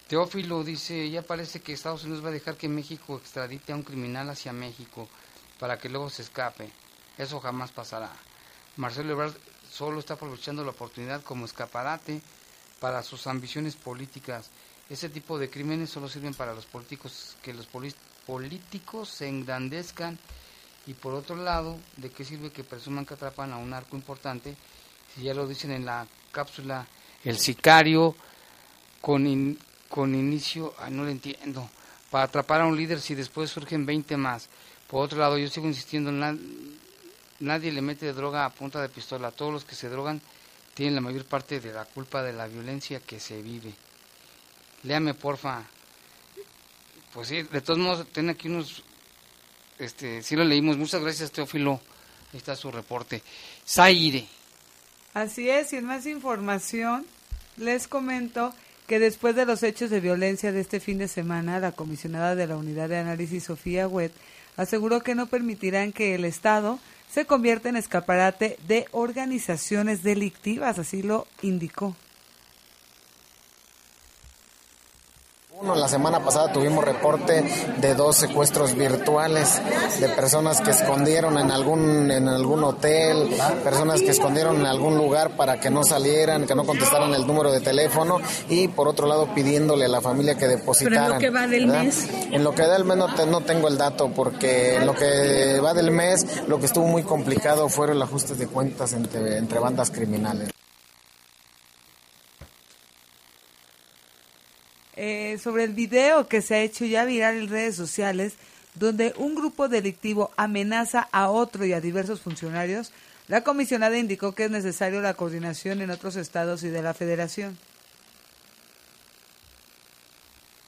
Speaker 2: Teófilo dice, ya parece que Estados Unidos va a dejar que México extradite a un criminal hacia México para que luego se escape. Eso jamás pasará. Marcelo Ebrard solo está aprovechando la oportunidad como escaparate para sus ambiciones políticas. Ese tipo de crímenes solo sirven para los políticos, que los políticos se engrandezcan y por otro lado, ¿de qué sirve que presuman que atrapan a un arco importante? Si ya lo dicen en la cápsula, el sicario con, con inicio, no lo entiendo, para atrapar a un líder si después surgen 20 más. Por otro lado, yo sigo insistiendo, nadie le mete droga a punta de pistola. Todos los que se drogan tienen la mayor parte de la culpa de la violencia que se vive. Léame, porfa. Pues sí, de todos modos, tiene aquí unos, este, sí lo leímos. Muchas gracias, Teófilo. Ahí está su reporte. Zaire.
Speaker 3: Así es, y en más información, les comento que después de los hechos de violencia de este fin de semana, la comisionada de la Unidad de Análisis, Sofía Wet, aseguró que no permitirán que el Estado se convierta en escaparate de organizaciones delictivas, así lo indicó.
Speaker 25: La semana pasada tuvimos reporte de dos secuestros virtuales de personas que escondieron en algún en algún hotel, personas que escondieron en algún lugar para que no salieran, que no contestaran el número de teléfono y por otro lado pidiéndole a la familia que depositaran.
Speaker 26: en lo que va del mes.
Speaker 25: En lo que va del mes no, tengo el dato porque en lo que va del mes lo que estuvo muy complicado fueron el ajuste de cuentas entre, entre bandas criminales.
Speaker 3: Eh, sobre el video que se ha hecho ya viral en redes sociales, donde un grupo delictivo amenaza a otro y a diversos funcionarios, la comisionada indicó que es necesario la coordinación en otros estados y de la federación.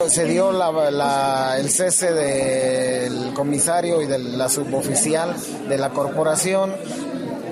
Speaker 25: Se dio el cese del comisario y de la suboficial de la corporación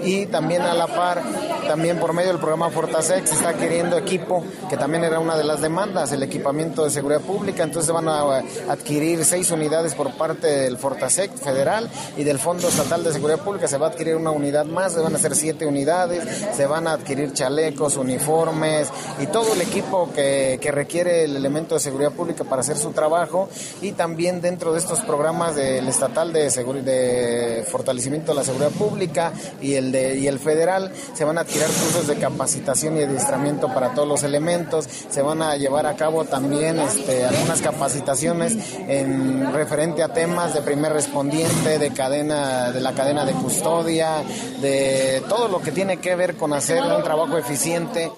Speaker 25: y también a la par, también por medio del programa Fortasex se está adquiriendo equipo, que también era una de las demandas, el equipamiento de seguridad pública, entonces van a adquirir seis unidades por parte del Fortasex federal y del Fondo Estatal de Seguridad Pública. Se va a adquirir una unidad más, se van a hacer siete unidades, se van a adquirir chalecos, uniformes y todo el equipo que, que requiere el elemento de seguridad pública para hacer su trabajo. Y también dentro de estos programas del estatal de, de fortalecimiento de la seguridad pública y el y el federal se van a tirar cursos de capacitación y adiestramiento para todos los elementos, se van a llevar a cabo también este, algunas capacitaciones en referente a temas de primer respondiente, de cadena, de la cadena de custodia, de todo lo que tiene que ver con hacer un trabajo eficiente.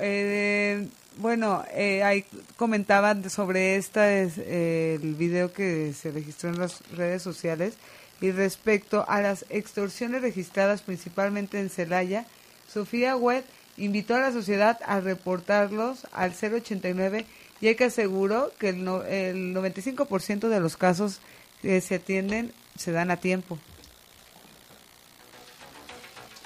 Speaker 3: Eh, bueno, eh, ahí comentaban sobre esta es, eh, el video que se registró en las redes sociales y respecto a las extorsiones registradas principalmente en Celaya, Sofía Webb invitó a la sociedad a reportarlos al 089 y que aseguró que el, el 95% de los casos que se atienden se dan a tiempo.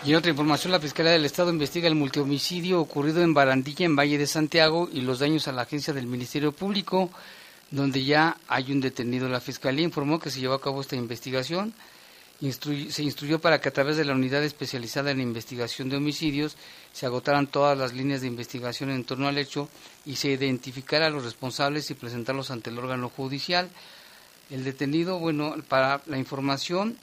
Speaker 2: Y en otra información, la Fiscalía del Estado investiga el multihomicidio ocurrido en Barandilla, en Valle de Santiago, y los daños a la agencia del Ministerio Público donde ya hay un detenido. La Fiscalía informó que se llevó a cabo esta investigación. se instruyó para que a través de la unidad especializada en investigación de homicidios se agotaran todas las líneas de investigación en torno al hecho y se identificara a los responsables y presentarlos ante el órgano judicial. El detenido, bueno, para la información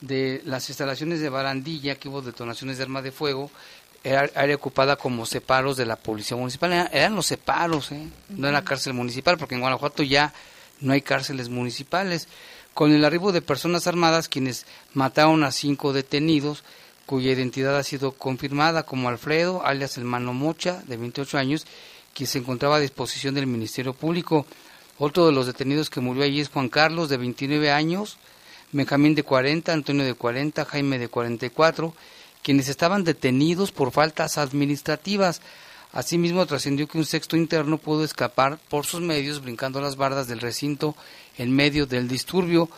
Speaker 2: de las instalaciones de Barandilla, que hubo detonaciones de arma de fuego, era área ocupada como separos de la policía municipal. Eran los separos, ¿eh? no era cárcel municipal, porque en Guanajuato ya no hay cárceles municipales. Con el arribo de personas armadas, quienes mataron a cinco detenidos, cuya identidad ha sido confirmada como Alfredo, alias el Mano Mocha, de 28 años, quien se encontraba a disposición del Ministerio Público. Otro de los detenidos que murió allí es Juan Carlos, de 29 años, Benjamín de 40, Antonio de 40, Jaime de 44, quienes estaban detenidos por faltas administrativas. Asimismo, trascendió que un sexto interno pudo escapar por sus medios brincando las bardas del recinto en medio del disturbio.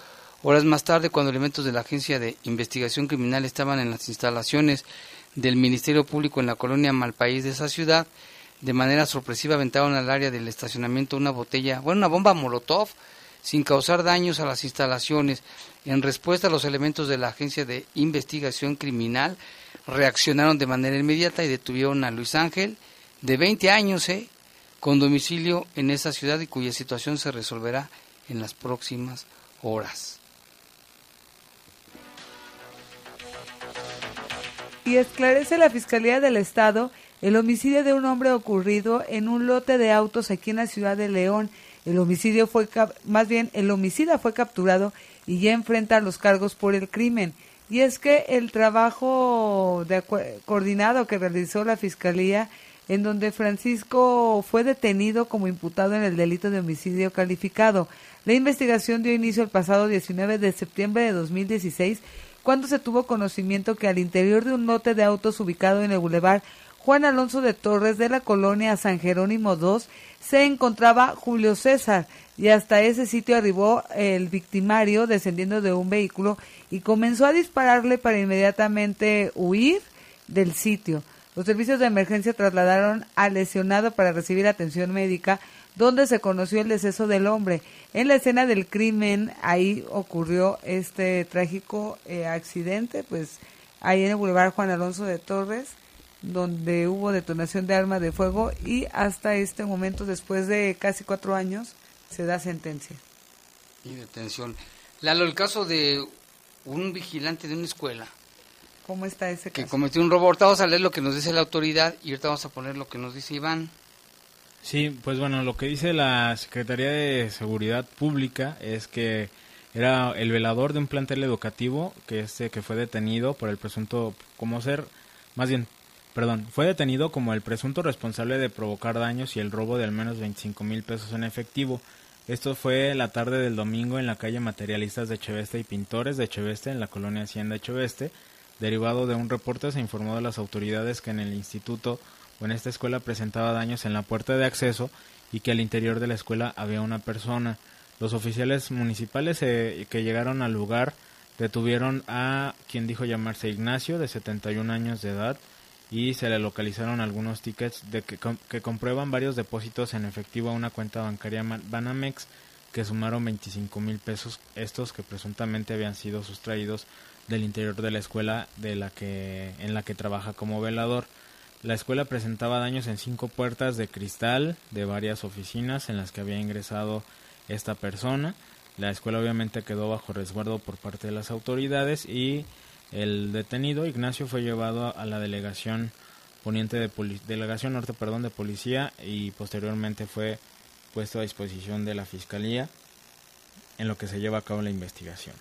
Speaker 2: Horas más tarde, cuando elementos de la Agencia de Investigación Criminal estaban en las instalaciones del Ministerio Público en la colonia Malpaís de esa ciudad, de manera sorpresiva aventaron al área del estacionamiento una botella, bueno, una bomba Molotov, sin causar daños a las instalaciones. En respuesta a los elementos de la Agencia de Investigación Criminal, reaccionaron de manera inmediata y detuvieron a Luis Ángel, de 20 años, ¿eh? con domicilio en esa ciudad y cuya situación se resolverá en las próximas horas.
Speaker 3: Y esclarece la Fiscalía del Estado el homicidio de un hombre ocurrido en un lote de autos aquí en la ciudad de León. El homicidio fue, más bien, el homicida fue capturado y ya enfrenta los cargos por el crimen. Y es que el trabajo de coordinado que realizó la Fiscalía, en donde Francisco fue detenido como imputado en el delito de homicidio calificado. La investigación dio inicio el pasado 19 de septiembre de 2016, cuando se tuvo conocimiento que al interior de un lote de autos ubicado en el Boulevard Juan Alonso de Torres de la colonia San Jerónimo II se encontraba Julio César y hasta ese sitio arribó el victimario descendiendo de un vehículo y comenzó a dispararle para inmediatamente huir del sitio. Los servicios de emergencia trasladaron al lesionado para recibir atención médica, donde se conoció el deceso del hombre. En la escena del crimen, ahí ocurrió este trágico eh, accidente, pues ahí en el Boulevard Juan Alonso de Torres donde hubo detonación de arma de fuego y hasta este momento, después de casi cuatro años, se da sentencia.
Speaker 2: Y detención. Lalo, el caso de un vigilante de una escuela.
Speaker 3: ¿Cómo está ese
Speaker 2: caso? Que cometió un robo. Ahorita vamos a leer lo que nos dice la autoridad y ahorita vamos a poner lo que nos dice Iván.
Speaker 4: Sí, pues bueno, lo que dice la Secretaría de Seguridad Pública es que era el velador de un plantel educativo que este que fue detenido por el presunto como ser más bien perdón, fue detenido como el presunto responsable de provocar daños y el robo de al menos 25 mil pesos en efectivo. Esto fue la tarde del domingo en la calle Materialistas de Cheveste y Pintores de Cheveste, en la colonia Hacienda Cheveste. Derivado de un reporte se informó de las autoridades que en el instituto o en esta escuela presentaba daños en la puerta de acceso y que al interior de la escuela había una persona. Los oficiales municipales eh, que llegaron al lugar detuvieron a quien dijo llamarse Ignacio, de 71 años de edad, y se le localizaron algunos tickets de que, que comprueban varios depósitos en efectivo a una cuenta bancaria Banamex que sumaron 25 mil pesos, estos que presuntamente habían sido sustraídos del interior de la escuela de la que, en la que trabaja como velador. La escuela presentaba daños en cinco puertas de cristal de varias oficinas en las que había ingresado esta persona. La escuela obviamente quedó bajo resguardo por parte de las autoridades y el detenido Ignacio fue llevado a la delegación poniente de delegación norte, perdón, de policía y posteriormente fue puesto a disposición de la fiscalía en lo que se lleva a cabo la investigación.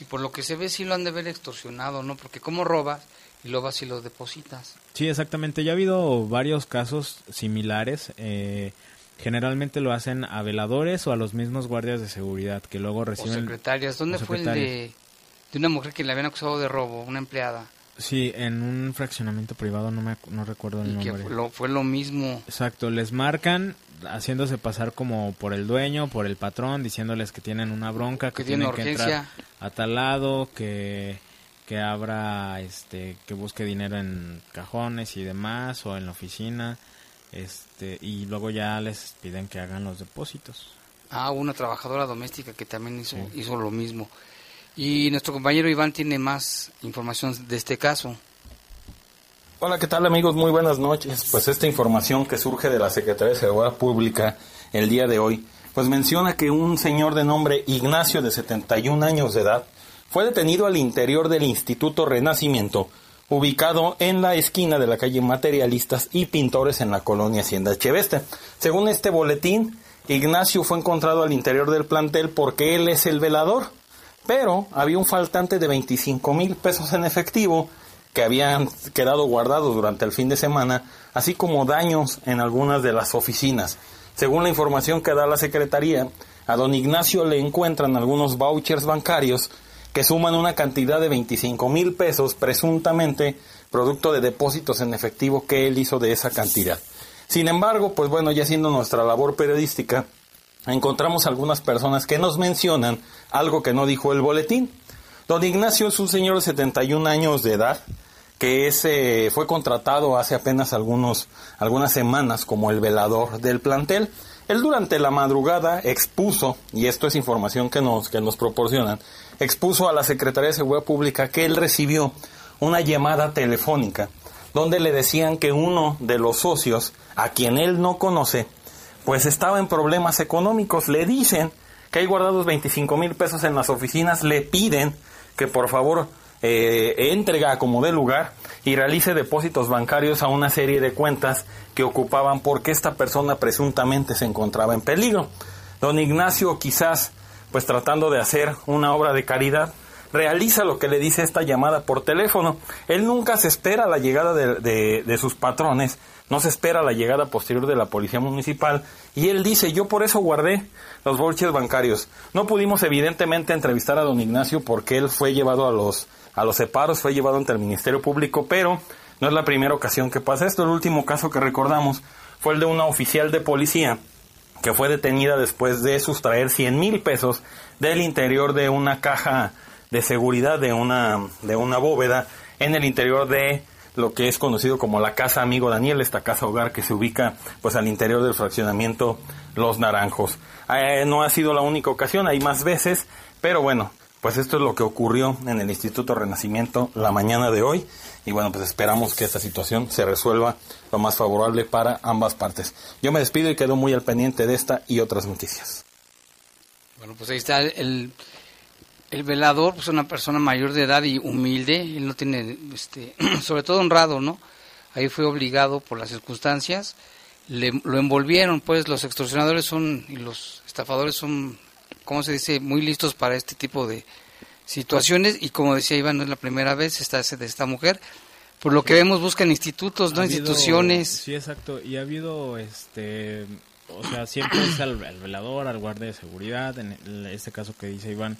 Speaker 2: Y por lo que se ve sí lo han de ver extorsionado, ¿no? Porque cómo robas y lo vas y lo depositas.
Speaker 4: Sí, exactamente. Ya ha habido varios casos similares. Eh, generalmente lo hacen a veladores o a los mismos guardias de seguridad que luego reciben.
Speaker 2: O secretarias. ¿Dónde fue el de de una mujer que le habían acusado de robo, una empleada.
Speaker 4: Sí, en un fraccionamiento privado, no me no recuerdo el nombre.
Speaker 2: Que lo, fue lo mismo.
Speaker 4: Exacto, les marcan haciéndose pasar como por el dueño, por el patrón, diciéndoles que tienen una bronca, que, tienen que entrar a tal lado, que que abra este que busque dinero en cajones y demás o en la oficina este y luego ya les piden que hagan los depósitos
Speaker 2: ah una trabajadora doméstica que también hizo hizo lo mismo y nuestro compañero Iván tiene más información de este caso.
Speaker 26: Hola, ¿qué tal amigos? Muy buenas noches. Pues esta información que surge de la Secretaría de Seguridad Pública el día de hoy, pues menciona que un señor de nombre Ignacio de 71 años de edad fue detenido al interior del Instituto Renacimiento, ubicado en la esquina de la calle Materialistas y Pintores en la colonia Hacienda Cheveste. Según este boletín, Ignacio fue encontrado al interior del plantel porque él es el velador pero había un faltante de 25 mil pesos en efectivo que habían quedado guardados durante el fin de semana, así como daños en algunas de las oficinas. Según la información que da la Secretaría, a don Ignacio le encuentran algunos vouchers bancarios que suman una cantidad de 25 mil pesos, presuntamente producto de depósitos en efectivo que él hizo de esa cantidad. Sin embargo, pues bueno, ya siendo nuestra labor periodística, encontramos algunas personas que nos mencionan algo que no dijo el boletín. Don Ignacio es un señor de 71 años de edad que ese fue contratado hace apenas algunos, algunas semanas como el velador del plantel. Él durante la madrugada expuso, y esto es información que nos, que nos proporcionan, expuso a la Secretaría de Seguridad Pública que él recibió una llamada telefónica donde le decían que uno de los socios, a quien él no conoce, pues estaba en problemas económicos. Le dicen que hay guardados 25 mil pesos en las oficinas, le piden que por favor eh, entrega como de lugar y realice depósitos bancarios a una serie de cuentas que ocupaban porque esta persona presuntamente se encontraba en peligro. Don Ignacio quizás pues tratando de hacer una obra de caridad, realiza lo que le dice esta llamada por teléfono. Él nunca se espera la llegada de, de sus patrones no se espera la llegada posterior de la policía municipal y él dice, yo por eso guardé los bolches bancarios. No pudimos evidentemente entrevistar a don Ignacio porque él fue llevado a los, a los separos, fue llevado ante el Ministerio Público, pero no es la primera ocasión que pasa esto. El último caso que recordamos fue el de una oficial de policía que fue detenida después de sustraer 100 mil pesos del interior de una caja de seguridad de una, de una bóveda en el interior de lo que es conocido como la Casa Amigo Daniel, esta casa hogar que se ubica pues al interior del fraccionamiento Los Naranjos. Eh, no ha sido la única ocasión, hay más veces, pero bueno, Pues esto es lo que ocurrió en el Instituto Renacimiento la mañana de hoy y bueno, pues esperamos que esta situación se resuelva lo más favorable para ambas partes. Yo me despido y quedo muy al pendiente de esta y otras noticias.
Speaker 2: Bueno, pues ahí está el, el velador, pues una persona mayor de edad y humilde, él no tiene, este, sobre todo honrado, ¿no? Ahí fue obligado por las circunstancias, le, lo envolvieron, pues los extorsionadores son y los estafadores son, ¿cómo se dice?, muy listos para este tipo de situaciones y como decía Iván, no es la primera vez esta, de esta mujer, por lo que vemos buscan institutos, no instituciones.
Speaker 4: Sí, exacto, y ha habido, este, o sea, siempre es al, velador, al guardia de seguridad, en este caso que dice Iván,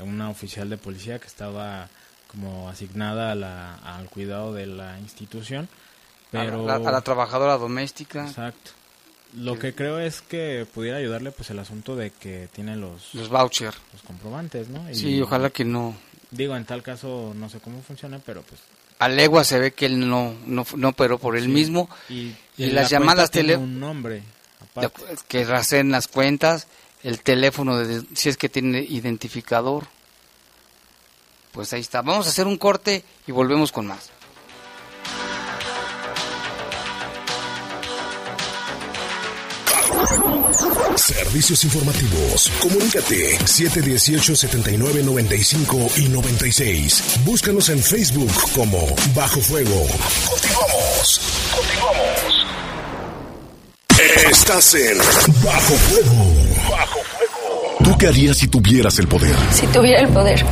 Speaker 4: una oficial de policía que estaba como asignada a la, al cuidado de la institución. Pero,
Speaker 2: a, la, trabajadora doméstica.
Speaker 4: Exacto. Lo que creo es que pudiera ayudarle pues el asunto de que tiene los...
Speaker 2: Los vouchers.
Speaker 4: Los comprobantes, ¿no?
Speaker 2: sí, ojalá que no...
Speaker 4: Digo, en tal caso no sé cómo funciona, pero pues...
Speaker 2: A legua se ve que él no, no, no operó por él mismo. Y, las llamadas
Speaker 4: tele... un nombre.
Speaker 2: Que racen las cuentas, el teléfono, de, si es que tiene identificador. Pues ahí está. Vamos a hacer un corte y volvemos con más.
Speaker 5: Servicios informativos. Comunícate 718-7995 y 96. Búscanos en Facebook como Bajo Fuego. Continuamos. Estás en Bajo Fuego. Bajo Fuego. ¿Tú qué harías si tuvieras el poder?
Speaker 27: Si tuviera el poder,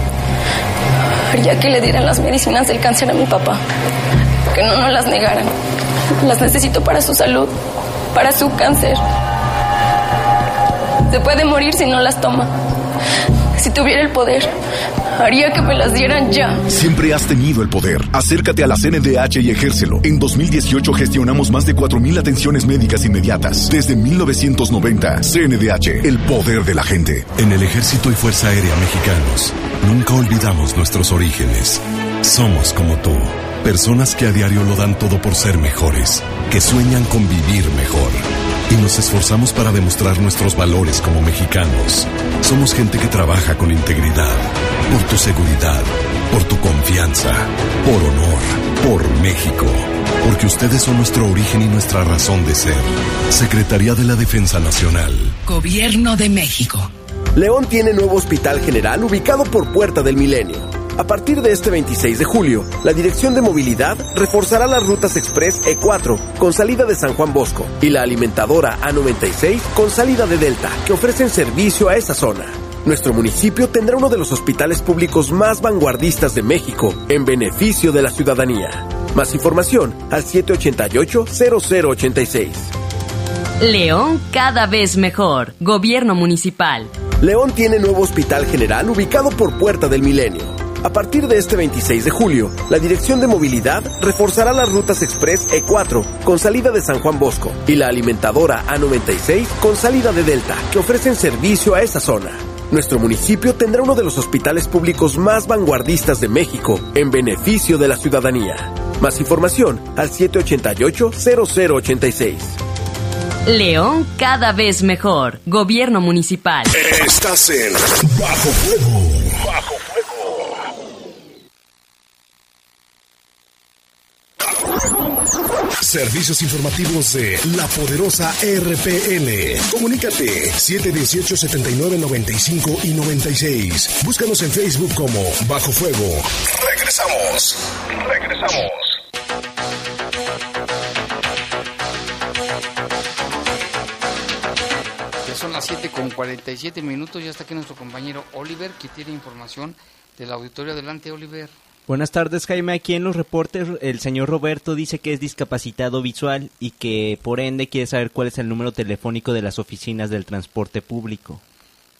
Speaker 27: haría que le dieran las medicinas del cáncer a mi papá. Que no nos las negaran. Las necesito para su salud, para su cáncer. Se puede morir si no las toma. Si tuviera el poder, haría que me las dieran ya.
Speaker 23: Siempre has tenido el poder. Acércate a la CNDH y ejércelo. En 2018 gestionamos más de 4.000 atenciones médicas inmediatas. Desde 1990, CNDH, el poder de la gente.
Speaker 28: En el Ejército y Fuerza Aérea Mexicanos, nunca olvidamos nuestros orígenes. Somos como tú, personas que a diario lo dan todo por ser mejores, que sueñan con vivir mejor y nos esforzamos para demostrar nuestros valores como mexicanos. Somos gente que trabaja con integridad, por tu seguridad, por tu confianza, por honor, por México, porque ustedes son nuestro origen y nuestra razón de ser. Secretaría de la Defensa Nacional.
Speaker 12: Gobierno de México.
Speaker 7: León tiene nuevo hospital general ubicado por Puerta del Milenio a partir de este 26 de julio, la Dirección de Movilidad reforzará las rutas Express E4 con salida de San Juan Bosco y la alimentadora A96 con salida de Delta, que ofrecen servicio a esa zona. Nuestro municipio tendrá uno de los hospitales públicos más vanguardistas de México en beneficio de la ciudadanía. Más información al 788-0086.
Speaker 13: León cada vez mejor. Gobierno municipal.
Speaker 7: León tiene nuevo hospital general ubicado por Puerta del Milenio a partir de este 26 de julio, la Dirección de Movilidad reforzará las rutas Express E4 con salida de San Juan Bosco y la alimentadora A96 con salida de Delta, que ofrecen servicio a esa zona. Nuestro municipio tendrá uno de los hospitales públicos más vanguardistas de México en beneficio de la ciudadanía. Más información al 788-0086.
Speaker 13: León cada vez mejor. Gobierno municipal.
Speaker 5: Estás en Bajo Fuego. Bajo Servicios informativos de la poderosa RPN. Comunícate 718-7995 y 96. Búscanos en Facebook como Bajo Fuego. Regresamos. Regresamos.
Speaker 2: Ya son las 7 con 47 minutos. Ya está aquí nuestro compañero Oliver que tiene información del auditorio. Adelante, Oliver.
Speaker 29: Buenas tardes, Jaime. Aquí en los reportes el señor Roberto dice que es discapacitado visual y que por ende quiere saber cuál es el número telefónico de las oficinas del transporte público.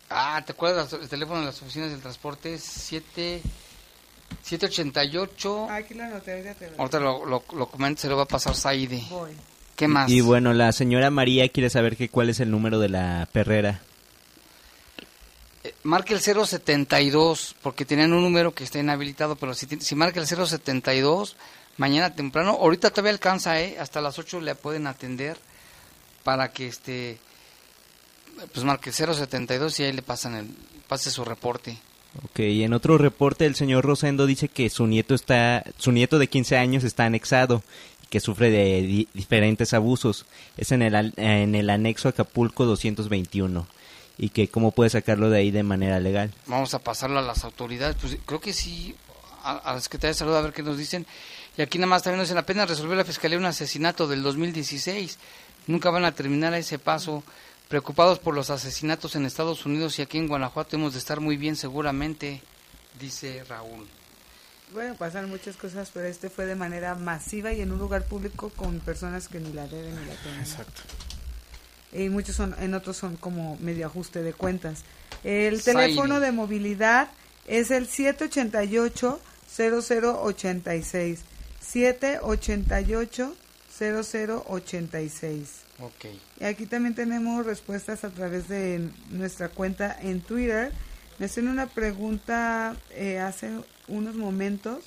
Speaker 2: Ah, ¿te acuerdas el teléfono de las oficinas del transporte? 7... 788.
Speaker 3: Aquí lo anoté,
Speaker 2: Ahorita lo, lo, lo se lo va a pasar Saide. ¿Qué más?
Speaker 29: Y, y, bueno, la señora María quiere saber que cuál es el número de la perrera.
Speaker 2: Marque el 072, porque tienen un número que está inhabilitado, pero si, si marca el 072, mañana temprano, ahorita todavía alcanza, ¿eh? hasta las 8 le pueden atender para que este, pues marque el 072 y ahí le pasan el, pase su reporte.
Speaker 29: Ok, en otro reporte el señor Rosendo dice que su nieto está, su nieto de 15 años está anexado y que sufre de diferentes abusos. Es en el, en el anexo Acapulco 221 y que cómo puede sacarlo de ahí de manera legal.
Speaker 2: Vamos a pasarlo a las autoridades. Pues creo que sí, a, a la Secretaría de Salud a ver qué nos dicen. Y aquí nada más también nos dicen, apenas resolvió la Fiscalía un asesinato del 2016. Nunca van a terminar a ese paso. Preocupados por los asesinatos en Estados Unidos y aquí en Guanajuato hemos de estar muy bien seguramente, dice Raúl.
Speaker 3: Bueno, pasan muchas cosas, pero este fue de manera masiva y en un lugar público con personas que ni la deben ni la tienen.
Speaker 4: Exacto.
Speaker 3: Y muchos son, en otros son como medio ajuste de cuentas. El teléfono de movilidad es el 788 0086. 788 0086.
Speaker 2: Ok.
Speaker 3: Y aquí también tenemos respuestas a través de nuestra cuenta en Twitter. Me hacen una pregunta eh, hace unos momentos.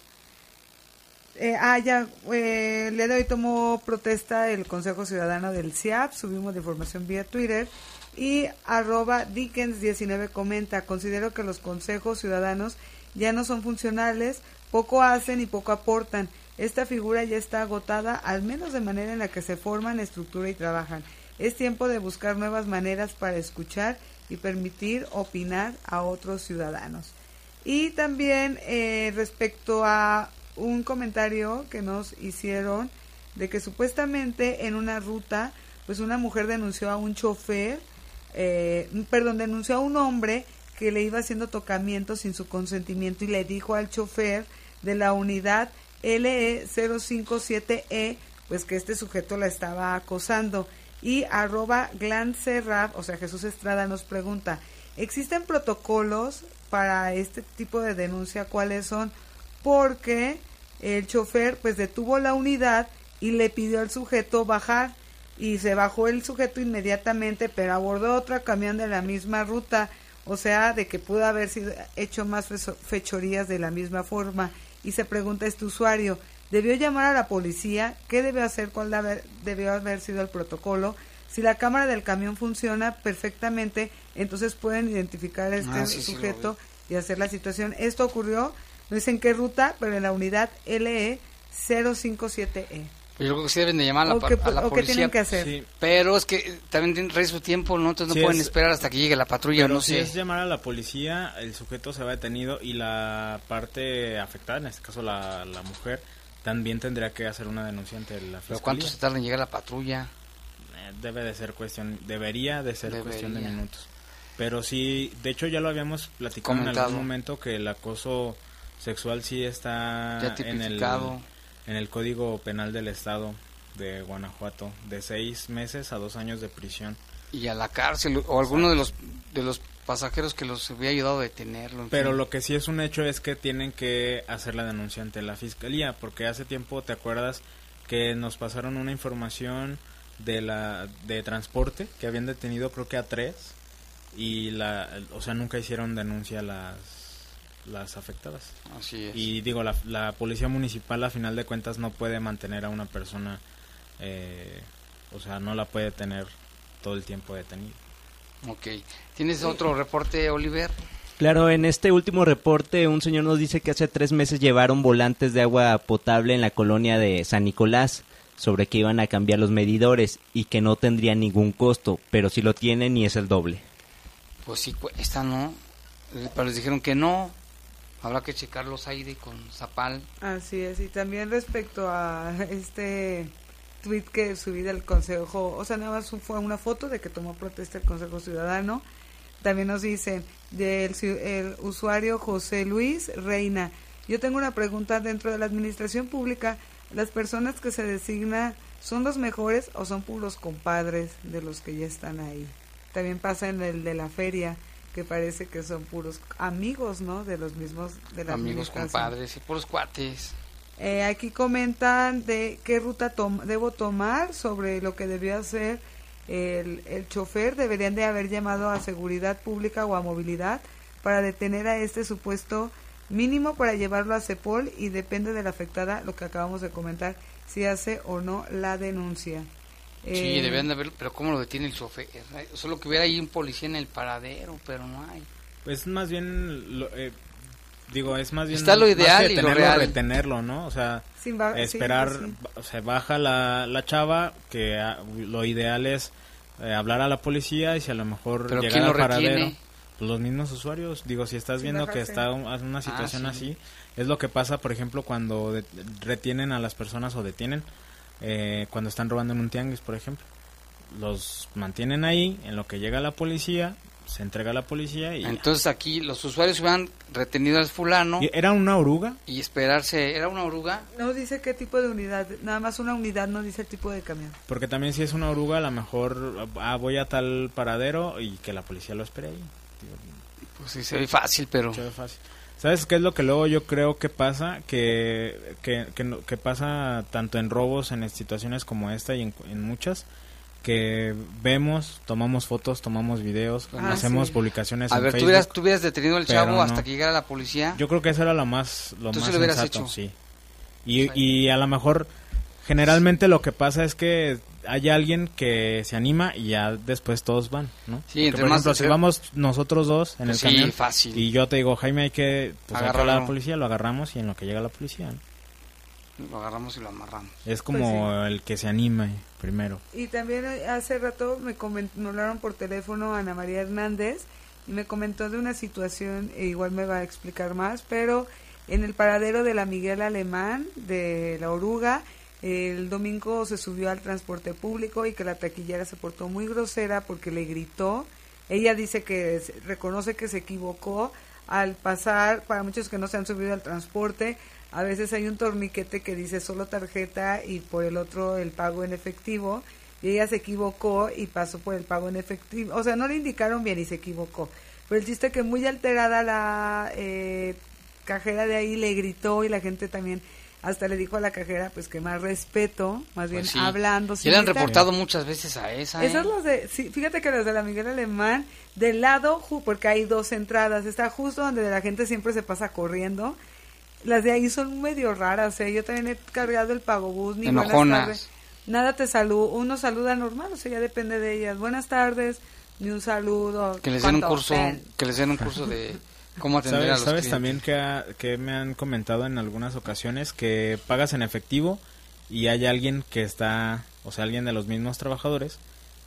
Speaker 3: Eh, ah, ya, eh, el día tomó protesta el Consejo Ciudadano del CIAP, subimos de información vía Twitter y arroba Dickens19 comenta, considero que los consejos ciudadanos ya no son funcionales, poco hacen y poco aportan. Esta figura ya está agotada, al menos de manera en la que se forman, estructura y trabajan. Es tiempo de buscar nuevas maneras para escuchar y permitir opinar a otros ciudadanos. Y también eh, respecto a un comentario que nos hicieron de que supuestamente en una ruta, pues una mujer denunció a un chofer, eh, perdón, denunció a un hombre que le iba haciendo tocamiento sin su consentimiento y le dijo al chofer de la unidad LE057E, pues que este sujeto la estaba acosando. Y arroba o sea, Jesús Estrada nos pregunta, ¿existen protocolos para este tipo de denuncia? ¿Cuáles son? Porque el chofer pues detuvo la unidad y le pidió al sujeto bajar y se bajó el sujeto inmediatamente, pero abordó otro camión de la misma ruta, o sea, de que pudo haber sido hecho más fechorías de la misma forma y se pregunta este usuario, ¿debió llamar a la policía? ¿Qué debió hacer? ¿Cuál debió haber sido el protocolo? Si la cámara del camión funciona perfectamente, entonces pueden identificar a este
Speaker 2: Ah, sí, sí,
Speaker 3: sujeto y hacer la situación. Esto ocurrió, no sé en qué ruta, pero en la unidad E LE 057E.
Speaker 2: Yo creo que sí deben de llamar a la,
Speaker 3: ¿O qué-
Speaker 2: a la
Speaker 3: o qué
Speaker 2: policía.
Speaker 3: tienen que hacer?
Speaker 4: Sí.
Speaker 2: Pero es que también tienen su tiempo, ¿no? Entonces no
Speaker 4: Sí,
Speaker 2: pueden
Speaker 4: es-
Speaker 2: esperar hasta que llegue la patrulla,
Speaker 4: Pero
Speaker 2: no
Speaker 4: si
Speaker 2: sé.
Speaker 4: es llamar a la policía, el sujeto se va detenido y la parte afectada, en este caso la, la mujer, también tendría que hacer una denuncia ante la fiscalía.
Speaker 2: Pero ¿cuánto se tarda en llegar la patrulla?
Speaker 4: Eh, Debe de ser cuestión, debería de ser cuestión de minutos. Pero sí, de hecho ya lo habíamos platicado en algún momento que el acoso sexual sí está
Speaker 2: Ya
Speaker 4: en el, en el Código Penal del Estado de Guanajuato, de seis meses a dos años de prisión.
Speaker 2: Y a la cárcel, o alguno de los de los pasajeros que los había ayudado a detenerlo. en
Speaker 4: Pero
Speaker 2: fin.
Speaker 4: lo que sí es un hecho es que tienen que hacer la denuncia ante la fiscalía, porque hace tiempo, ¿te acuerdas que nos pasaron una información de la de transporte que habían detenido creo que a tres y la, o sea, nunca hicieron denuncia las las afectadas.
Speaker 2: Así es.
Speaker 4: Y digo, la, la policía municipal a final de cuentas no puede mantener a una persona, eh, o sea, no la puede tener todo el tiempo detenida.
Speaker 2: Ok. ¿Tienes otro reporte, Oliver?
Speaker 29: Claro, en este último reporte un señor nos dice que hace tres meses llevaron volantes de agua potable en la colonia de San Nicolás sobre que iban a cambiar los medidores y que no tendría ningún costo, pero si lo tienen y es el doble.
Speaker 2: Pues sí, cuesta, ¿no? Eh, Pero les dijeron que no. Habrá que checarlos ahí con Zapal.
Speaker 3: Así es, y también respecto a este tweet que subí del Consejo, o sea, nada más fue una foto de que tomó protesta el Consejo Ciudadano. También nos dicen del el usuario José Luis Reina. Yo tengo una pregunta dentro de la administración pública. ¿Las personas que se designan son los mejores o son puros compadres de los que ya están ahí? También pasa en el de la feria, que parece que son puros amigos, ¿no? De los mismos de la
Speaker 2: Amigos, compadres y puros cuates.
Speaker 3: Eh, aquí comentan de qué ruta tom- debo tomar sobre lo que debió hacer el, el chofer. Deberían de haber llamado a seguridad pública o a movilidad para detener a este supuesto mínimo para llevarlo a CEPOL y depende de la afectada, lo que acabamos de comentar, si hace o no la denuncia.
Speaker 2: Sí,
Speaker 3: Eh,
Speaker 2: deberían de haberlo, pero ¿cómo lo detiene el chofer? Solo que hubiera ahí un policía en el paradero, pero no hay.
Speaker 4: Pues más bien, lo, eh, digo, es más bien...
Speaker 2: Está lo ideal y lo
Speaker 4: tenerlo,
Speaker 2: real.
Speaker 4: retenerlo, ¿no? O sea,
Speaker 3: Sin ba- sí,
Speaker 4: esperar,
Speaker 3: pues sí.
Speaker 4: o sea, baja la, la chava, que ah, lo ideal es eh, hablar a la policía y si a lo mejor
Speaker 2: ¿Pero
Speaker 4: llegar al paradero...
Speaker 2: retiene?
Speaker 4: pues los mismos usuarios, digo, si estás viendo que está un- una situación
Speaker 2: Ah, sí.
Speaker 4: así, es lo que pasa, por ejemplo, cuando de- retienen a las personas o detienen eh, cuando están robando en un tianguis, por ejemplo. Los mantienen ahí, en lo que llega la policía, se entrega a la policía y... ya.
Speaker 2: Entonces aquí los usuarios hubieran retenido al fulano
Speaker 4: ¿Y ¿Era una oruga?
Speaker 2: y esperarse. ¿Era una oruga?
Speaker 3: No dice qué tipo de unidad, nada más una unidad, no dice el tipo de camión.
Speaker 4: Porque también si es una oruga, a lo mejor ah, voy a tal paradero y que la policía lo espere ahí.
Speaker 2: Pues sí, se ve fácil, pero...
Speaker 4: se ve fácil. ¿Sabes qué es lo que luego yo creo que pasa? Que, que, que, pasa tanto en robos, en situaciones como esta y en, en muchas, que vemos, tomamos fotos, tomamos videos,
Speaker 2: Ah,
Speaker 4: hacemos
Speaker 2: sí.
Speaker 4: publicaciones
Speaker 2: A
Speaker 4: en
Speaker 2: ver, tú
Speaker 4: Facebook.
Speaker 2: hubieras, tú hubieras detenido al chavo
Speaker 4: no.
Speaker 2: hasta que llegara la policía.
Speaker 4: Yo creo que eso era lo más, lo
Speaker 2: Tú sí
Speaker 4: más
Speaker 2: lo hubieras
Speaker 4: sensato,
Speaker 2: hecho.
Speaker 4: sí. Y, y a lo mejor, generalmente lo que pasa es que hay alguien que se anima y ya después todos van, ¿no?
Speaker 2: Sí,
Speaker 4: Porque,
Speaker 2: entre
Speaker 4: por
Speaker 2: más
Speaker 4: ejemplo, si vamos nosotros dos en
Speaker 2: Pues
Speaker 4: el
Speaker 2: sí,
Speaker 4: camión
Speaker 2: fácil.
Speaker 4: y yo te digo, Jaime, hay que, pues, hablar a la policía, lo agarramos y en lo que llega la policía, ¿no?
Speaker 2: Lo agarramos y lo amarramos.
Speaker 4: Es como
Speaker 3: Pues
Speaker 4: el que se anime primero.
Speaker 3: Y también eh, hace rato me, me hablaron por teléfono Ana María Hernández y me comentó de una situación, e igual me va a explicar más, pero en el paradero de la Miguel Alemán, de la Oruga, el domingo se subió al transporte público y que la taquillera se portó muy grosera porque le gritó. Ella dice que reconoce que se equivocó al pasar, para muchos que no se han subido al transporte, a veces hay un torniquete que dice solo tarjeta y por el otro el pago en efectivo. Y ella se equivocó y pasó por el pago en efectivo. O sea, no le indicaron bien y se equivocó. Pero el chiste que muy alterada la eh, cajera de ahí le gritó y la gente también hasta le dijo a la cajera pues que más respeto, más bien
Speaker 2: Pues sí.
Speaker 3: hablando. Sin
Speaker 2: le han reportado muchas veces a esa. ¿eh?
Speaker 3: los de, sí, fíjate que los de la Miguel Alemán, del lado, porque hay dos entradas, está justo donde la gente siempre se pasa corriendo. Las de ahí son medio raras, ¿eh? Yo también he cargado el pagobús, ni
Speaker 2: Enojonas.
Speaker 3: Nada te saluda, uno saluda normal, o sea, ya depende de ellas. Buenas tardes, ni un saludo.
Speaker 2: Que les den un
Speaker 3: ¿cuánto
Speaker 2: curso, que les den un curso de cómo atender a
Speaker 4: ¿Sabes,
Speaker 2: los
Speaker 4: sabes
Speaker 2: clientes.
Speaker 4: también que, ha- que me han comentado en algunas ocasiones que pagas en efectivo y hay alguien que está, o sea, alguien de los mismos trabajadores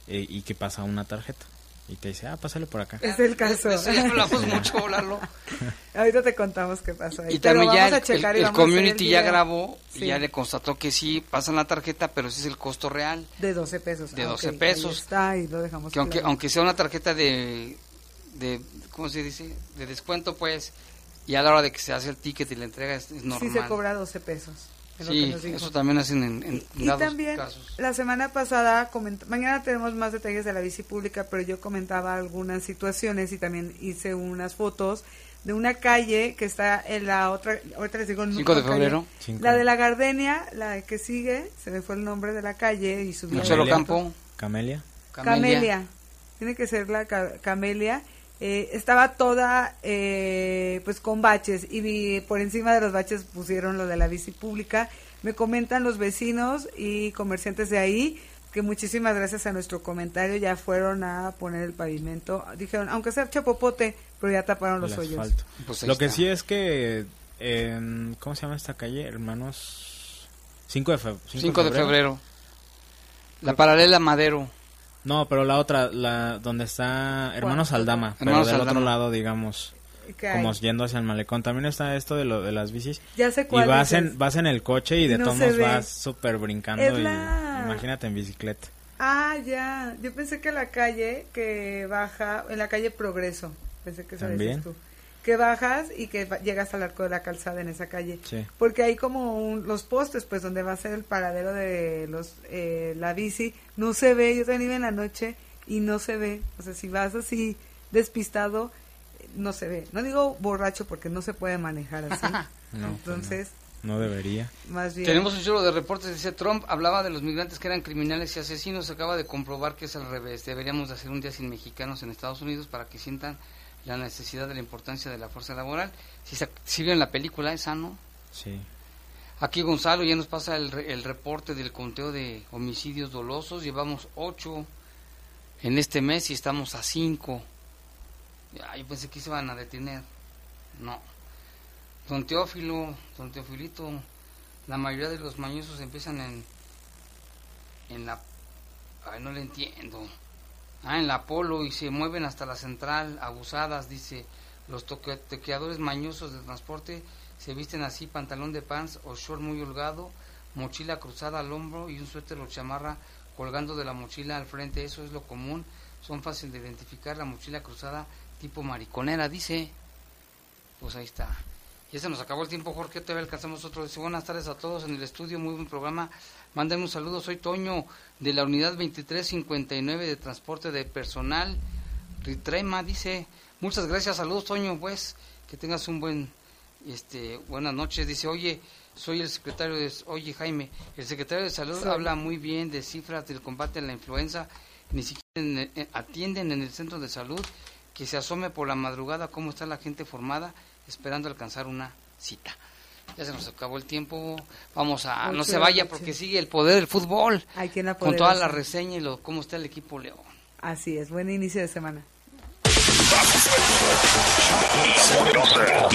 Speaker 4: eh, y que pasa una tarjeta y te dice, ah, pásale por acá.
Speaker 3: Es el caso.
Speaker 2: Eso ya hablamos mucho, Lalo.
Speaker 3: Ahorita te contamos qué pasó ahí.
Speaker 2: Y
Speaker 3: Pero
Speaker 2: también ya
Speaker 3: vamos a
Speaker 2: el,
Speaker 3: checar
Speaker 2: el-
Speaker 3: y
Speaker 2: el
Speaker 3: vamos a
Speaker 2: community
Speaker 3: el
Speaker 2: ya grabó y
Speaker 3: Sí.
Speaker 2: ya le constató que sí pasan la tarjeta, pero ese es el costo real.
Speaker 3: De 12 pesos.
Speaker 2: De
Speaker 3: Ah,
Speaker 2: 12
Speaker 3: ok, ahí
Speaker 2: pesos.
Speaker 3: está, y lo dejamos
Speaker 2: Que aunque,
Speaker 3: claro.
Speaker 2: aunque sea una tarjeta de, de, ¿cómo se dice? De descuento, pues, y a la hora de que se hace el ticket y la entrega es, es normal.
Speaker 3: Sí se cobra 12 pesos. es lo que
Speaker 2: Sí, eso también hacen en, en
Speaker 3: Y
Speaker 2: dados
Speaker 3: también
Speaker 2: casos.
Speaker 3: la semana pasada, coment- mañana tenemos más detalles de la bici pública, pero yo comentaba algunas situaciones y también hice unas fotos de una calle que está en la otra, ahorita les digo en
Speaker 2: Cinco de
Speaker 3: otra calle.
Speaker 2: febrero.
Speaker 4: Cinco.
Speaker 3: La de la Gardenia, la que sigue, se me fue el nombre de la calle y subió.
Speaker 2: Campo.
Speaker 4: Camelia.
Speaker 3: Camelia. Tiene que ser la ca- Camelia. Eh, estaba toda eh, pues con baches y vi- por encima de los baches pusieron lo de la bici pública. Me comentan los vecinos y comerciantes de ahí que muchísimas gracias a nuestro comentario ya fueron a poner el pavimento. Dijeron, aunque sea chapopote, pero ya taparon los
Speaker 4: el
Speaker 3: hoyos.
Speaker 2: Pues
Speaker 4: Lo que
Speaker 2: está.
Speaker 4: sí es que, en- ¿cómo se llama esta calle? Hermanos... 5 de, fe-
Speaker 2: 5 de febrero. La paralela Madero.
Speaker 4: No, pero la otra, la donde está Hermanos
Speaker 3: ¿Cuál?
Speaker 4: Aldama, pero
Speaker 2: Hermanos
Speaker 4: del
Speaker 2: Aldama.
Speaker 4: otro lado, digamos,
Speaker 3: ¿Qué hay?
Speaker 4: como yendo hacia el malecón. También está esto de lo de las bicis.
Speaker 3: Ya sé
Speaker 4: Y
Speaker 3: cuál
Speaker 4: vas
Speaker 3: dices.
Speaker 4: en, vas en el coche y de
Speaker 3: No
Speaker 4: todos
Speaker 3: se
Speaker 4: modos
Speaker 3: ve.
Speaker 4: vas súper brincando
Speaker 3: Es
Speaker 4: y
Speaker 3: la-
Speaker 4: imagínate en bicicleta.
Speaker 3: Ah, ya. Yo pensé que la calle que baja, en la calle Progreso, pensé que
Speaker 4: También.
Speaker 3: decías tú. Que bajas y que llegas al arco de la calzada en esa calle.
Speaker 4: Sí.
Speaker 3: Porque hay como un- los postes, pues donde va a ser el paradero de los eh, la bici, no se ve. Yo también iba en la noche y no se ve. O sea, si vas así despistado, eh, no se ve. No digo borracho porque no se puede manejar así.
Speaker 4: No, pues
Speaker 3: Entonces,
Speaker 4: No debería.
Speaker 3: más bien.
Speaker 2: Tenemos un chorro de reportes. Dice Trump hablaba de los migrantes que eran criminales y asesinos. Acaba de comprobar que es al revés. Deberíamos de hacer un día sin mexicanos en Estados Unidos para que sientan la necesidad de la importancia de la fuerza laboral. Si, se- si vieron la película esa, ¿no?
Speaker 4: Sí.
Speaker 2: Aquí Gonzalo ya nos pasa el, el reporte del conteo de homicidios dolosos. Llevamos ocho en este mes y estamos a cinco. Yo pensé que se iban a detener. No. Don Teófilo, don Teofilito, la mayoría de los mañosos empiezan en, en la... Ay, no le entiendo. Ah, en la Polo y se mueven hasta la central, abusadas, dice. Los toqueadores mañosos del transporte se visten así, pantalón de pants o short muy holgado, mochila cruzada al hombro y un suéter o chamarra colgando de la mochila al frente. Eso es lo común. Son fáciles de identificar. La mochila cruzada tipo mariconera, dice. Pues ahí está. Ya se nos acabó el tiempo, Jorge. Todavía alcanzamos otro. Dice, buenas tardes a todos en el estudio. Muy buen programa. Mándenme un saludo. Soy Toño de la unidad 2359 de transporte de personal. Ritrema dice, muchas gracias. Saludos, Toño. Pues que tengas un buen, este, buenas noches. Dice, oye, soy el secretario de, oye Jaime, el secretario de salud habla muy bien de cifras del combate a la influenza. Ni siquiera atienden en el centro de salud. Que se asome por la madrugada cómo está la gente formada esperando alcanzar una cita. Ya se nos acabó el tiempo. Vamos a. no se vaya porque sigue el poder del fútbol.
Speaker 3: Hay quien
Speaker 2: Con toda la reseña y lo, cómo está el equipo León.
Speaker 3: Así es. Buen inicio de semana.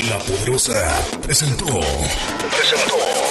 Speaker 5: La Poderosa presentó. Presentó.